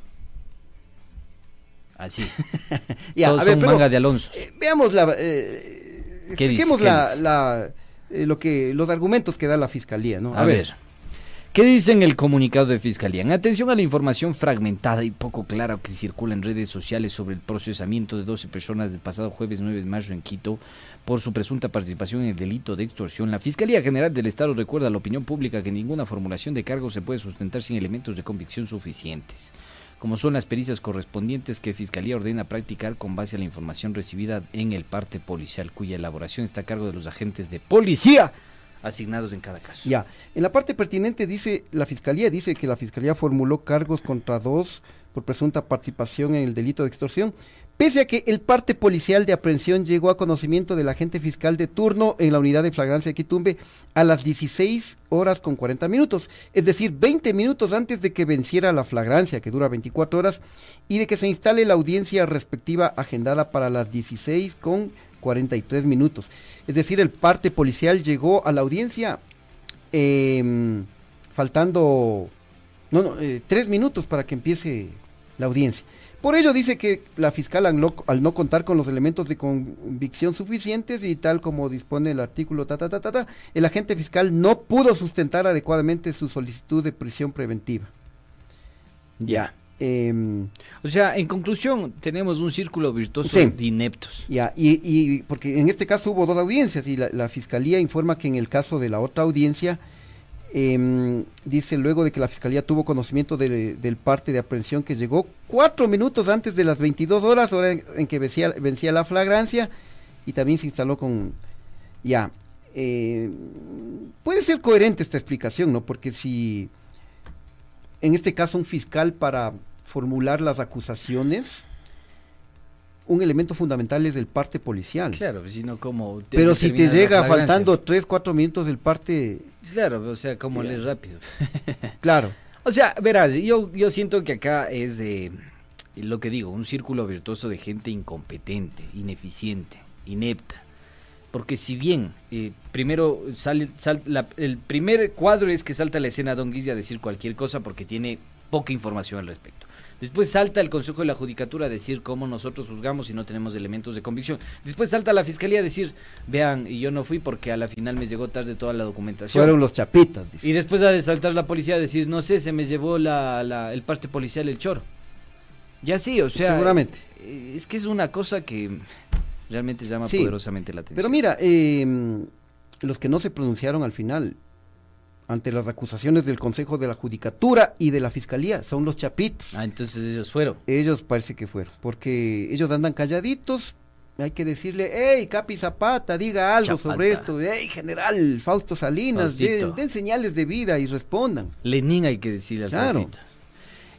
Así. ya, Todos a ver, son pero, manga de Alonso. Eh, veamos la. Eh, ¿Qué dice? ¿Qué la, la lo que los argumentos que da la fiscalía, ¿no? A, a ver. ver. ¿Qué dice en el comunicado de Fiscalía? En atención a la información fragmentada y poco clara que circula en redes sociales sobre el procesamiento de 12 personas del pasado jueves 9 de mayo en Quito por su presunta participación en el delito de extorsión, la Fiscalía General del Estado recuerda a la opinión pública que ninguna formulación de cargos se puede sustentar sin elementos de convicción suficientes, como son las pericias correspondientes que Fiscalía ordena practicar con base a la información recibida en el parte policial, cuya elaboración está a cargo de los agentes de policía asignados en cada caso. Ya, en la parte pertinente dice, la Fiscalía dice que la Fiscalía formuló cargos contra dos por presunta participación en el delito de extorsión, pese a que el parte policial de aprehensión llegó a conocimiento del agente fiscal de turno en la unidad de flagrancia de Quitumbe a las 16 horas con 40 minutos, es decir, 20 minutos antes de que venciera la flagrancia, que dura 24 horas, y de que se instale la audiencia respectiva agendada para las 16 con 43 minutos. Es decir, el parte policial llegó a la audiencia eh, faltando no, eh, tres minutos para que empiece la audiencia. Por ello dice que la fiscal al no, al no contar con los elementos de convicción suficientes y tal como dispone el artículo ta, ta, ta, ta, ta, el agente fiscal no pudo sustentar adecuadamente su solicitud de prisión preventiva. Ya. Em, O sea, en conclusión, tenemos un círculo virtuoso Sí. de ineptos. Ya, y, y porque en este caso hubo dos audiencias y la, la fiscalía informa que en el caso de la otra audiencia, em, dice luego de que la fiscalía tuvo conocimiento de- del parte de aprehensión que llegó cuatro minutos antes de las 22 horas, hora en, en que vencía, vencía la flagrancia, y también se instaló con. Ya. eh, puede ser coherente esta explicación, ¿no? Porque si. En este caso, un fiscal para formular las acusaciones un elemento fundamental es el parte policial. Claro, pues, sino como... Pero si te llega faltando 3, 4 minutos del parte, Claro, o sea, como lees rápido. claro. O sea, verás, yo, yo siento que acá es de lo que digo, un círculo virtuoso de gente incompetente, ineficiente, inepta. Porque si bien eh, primero sale, sal- la- el primer cuadro es que salta a la escena Don Guille a decir cualquier cosa porque tiene poca información al respecto. Después salta el Consejo de la Judicatura a decir cómo nosotros juzgamos y no tenemos elementos de convicción. Después salta la Fiscalía a decir, vean, y yo no fui porque a la final me llegó tarde toda la documentación. Fueron los chapitas. dice. Y después ha de saltar la policía a decir, no sé, se me llevó la, la- el parte policial el choro. Ya sí, o sea. Seguramente. eh, Es que es una cosa que realmente llama Sí, poderosamente la atención. Pero mira, eh, los que no se pronunciaron al final ante las acusaciones del Consejo de la Judicatura y de la Fiscalía son los chapitos. Ah, entonces ellos fueron. Ellos parece que fueron, porque ellos andan calladitos. Hay que decirle, hey, Capi Zapata, diga algo sobre esto. Hey, general Fausto Salinas, den, den señales de vida y respondan. Lenin hay que decirle al Claro.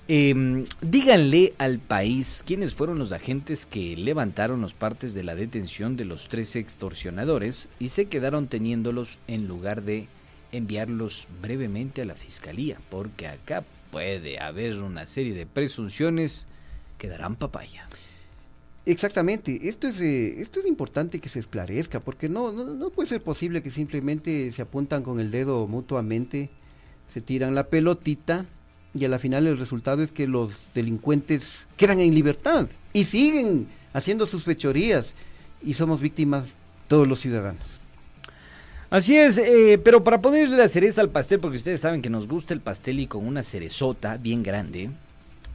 Eh, díganle al país quiénes fueron los agentes que levantaron los partes de la detención de los tres extorsionadores y se quedaron teniéndolos en lugar de enviarlos brevemente a la fiscalía, porque acá puede haber una serie de presunciones que darán papaya. Exactamente, esto es, eh, esto es importante que se esclarezca, porque no, no, no puede ser posible que simplemente se apuntan con el dedo mutuamente, se tiran la pelotita y a la final el resultado es que los delincuentes quedan en libertad y siguen haciendo sus fechorías y somos víctimas todos los ciudadanos. Así es, eh, pero para ponerle la cereza al pastel, porque ustedes saben que nos gusta el pastel y con una cerezota bien grande,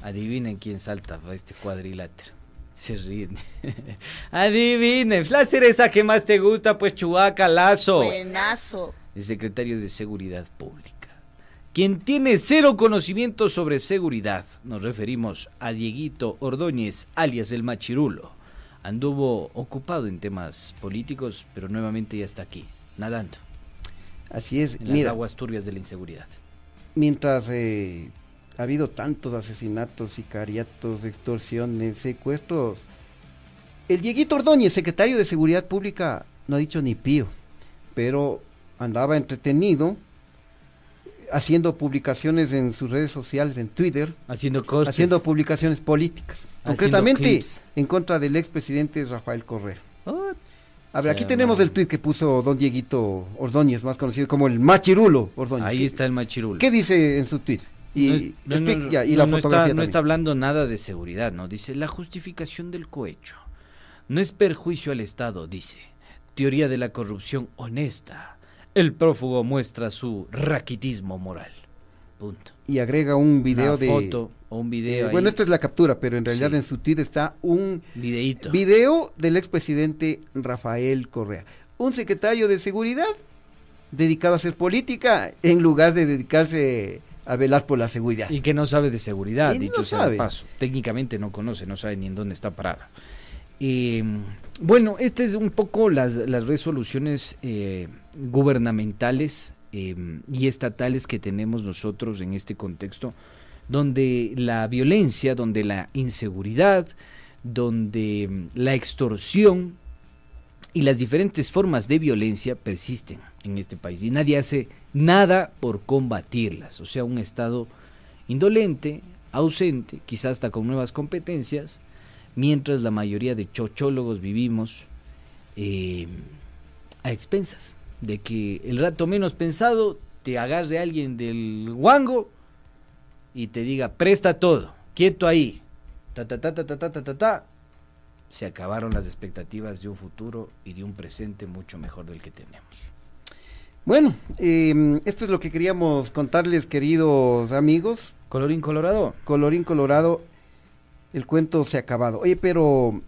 adivinen quién salta a este cuadrilátero. Se ríen. adivinen, la cereza que más te gusta, pues Chubaca Lazo, Buenazo. el secretario de Seguridad Pública. Quien tiene cero conocimiento sobre seguridad, nos referimos a Dieguito Ordóñez, alias el Machirulo. Anduvo ocupado en temas políticos, pero nuevamente ya está aquí, nadando Así es, en las mira, aguas turbias de la inseguridad. mientras eh, ha habido tantos asesinatos, sicariatos, extorsiones, secuestros, el Dieguito Ordóñez, secretario de Seguridad Pública, no ha dicho ni pío, pero andaba entretenido haciendo publicaciones en sus redes sociales, en Twitter, Haciendo cosas. haciendo publicaciones políticas, concretamente clips. en contra del expresidente Rafael Correa. Oh, A ver, aquí tenemos el tuit que puso don Dieguito Ordóñez, más conocido como el Machirulo Ordóñez. Ahí ¿Qué- está el machirulo. ¿Qué dice en su tweet? Y, No, no, explica- no, ya, y no, la fotografía está, no está hablando nada de seguridad, ¿no? Dice, la justificación del cohecho. No es perjuicio al Estado, dice. Teoría de la corrupción honesta. El prófugo muestra su raquitismo moral. Punto. Y agrega un video Una de... foto o un video eh, bueno, esta es la captura, pero en realidad Sí. en su tweet está un Videíto. video del expresidente Rafael Correa. Un secretario de seguridad dedicado a hacer política en lugar de dedicarse a velar por la seguridad. Y que no sabe de seguridad, Y no dicho sea de paso. Técnicamente no conoce, no sabe ni en dónde está parada. Eh, bueno, estas es un poco las, las resoluciones eh, gubernamentales eh, y estatales que tenemos nosotros en este contexto, donde la violencia, donde la inseguridad, donde mm, la extorsión y las diferentes formas de violencia persisten en este país y nadie hace nada por combatirlas. O sea, un Estado indolente, ausente, quizás hasta con nuevas competencias, mientras la mayoría de chochólogos vivimos eh, a expensas de que el rato menos pensado te agarre alguien del guango y te diga, presta todo, quieto ahí, ta, ta, ta, ta, ta, ta, ta, ta, ta, se acabaron las expectativas de un futuro y de un presente mucho mejor del que tenemos. Bueno, eh, esto es lo que queríamos contarles, queridos amigos. Colorín colorado. Colorín colorado, el cuento se ha acabado. Oye, pero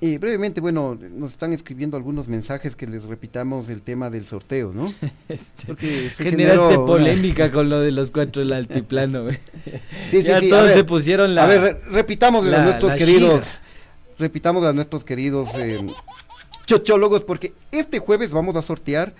eh, brevemente, bueno, nos están escribiendo algunos mensajes que les repitamos el tema del sorteo, ¿no? Este, Porque se Generaste generó polémica con lo de los cuatro del altiplano. Sí, sí, ya sí, todos ver, se pusieron la. A ver, re- repitámosle la- a nuestros queridos. shida. Repitámosle a nuestros queridos eh, chochólogos, porque este jueves vamos a sortear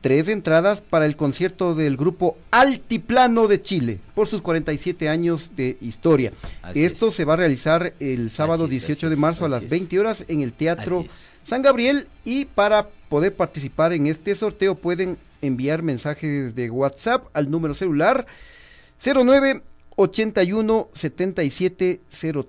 tres entradas para el concierto del grupo Altiplano de Chile, por sus 47 años de historia. Así Esto es. se va a realizar el sábado es, 18 así de marzo a las es. 20 horas en el Teatro. San Gabriel y para poder participar en este sorteo pueden enviar mensajes de WhatsApp al número celular 09 81 77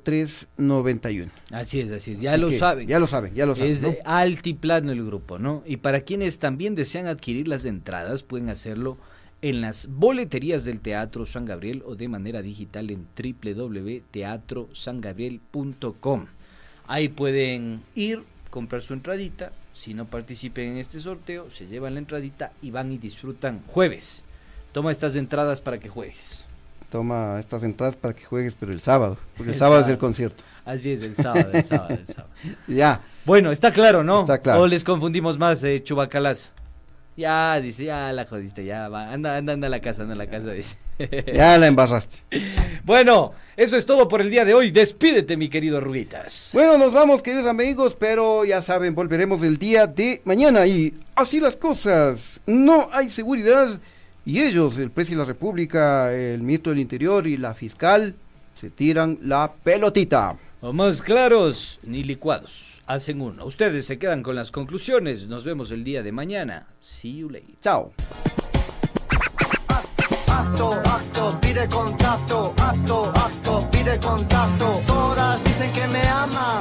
03 91. Así es, así es. Ya Así lo saben. Ya lo saben, ya lo saben. Es ¿no? de altiplano el grupo, ¿no? Y para quienes también desean adquirir las entradas, pueden hacerlo en las boleterías del Teatro San Gabriel o de manera digital en www.teatrosangabriel.com. Ahí pueden ir, comprar su entradita. Si no participen en este sorteo, se llevan la entradita y van y disfrutan jueves. Toma estas entradas para que juegues. Toma estas entradas para que juegues, pero el sábado, porque el, El sábado, es el concierto. Así es, el sábado, el sábado, el sábado. Ya. Bueno, está claro, ¿no? Está claro. O les confundimos más, eh, Chubacalazo. Ya, dice, ya la jodiste, ya va. Anda, anda, anda a la casa, anda a la casa, dice. Ya la embarraste. Bueno, eso es todo por el día de hoy. Despídete, mi querido Ruitas. Bueno, nos vamos, queridos amigos, pero ya saben, volveremos el día de mañana y así las cosas. No hay seguridad y ellos, el presidente de la República, el ministro del Interior y la fiscal, se tiran la pelotita. O más claros ni licuados. Hacen uno. Ustedes se quedan con las conclusiones. Nos vemos el día de mañana. See you later. Chao. acto, acto, pide contacto, acto, acto, pide contacto. Todas dicen que me aman.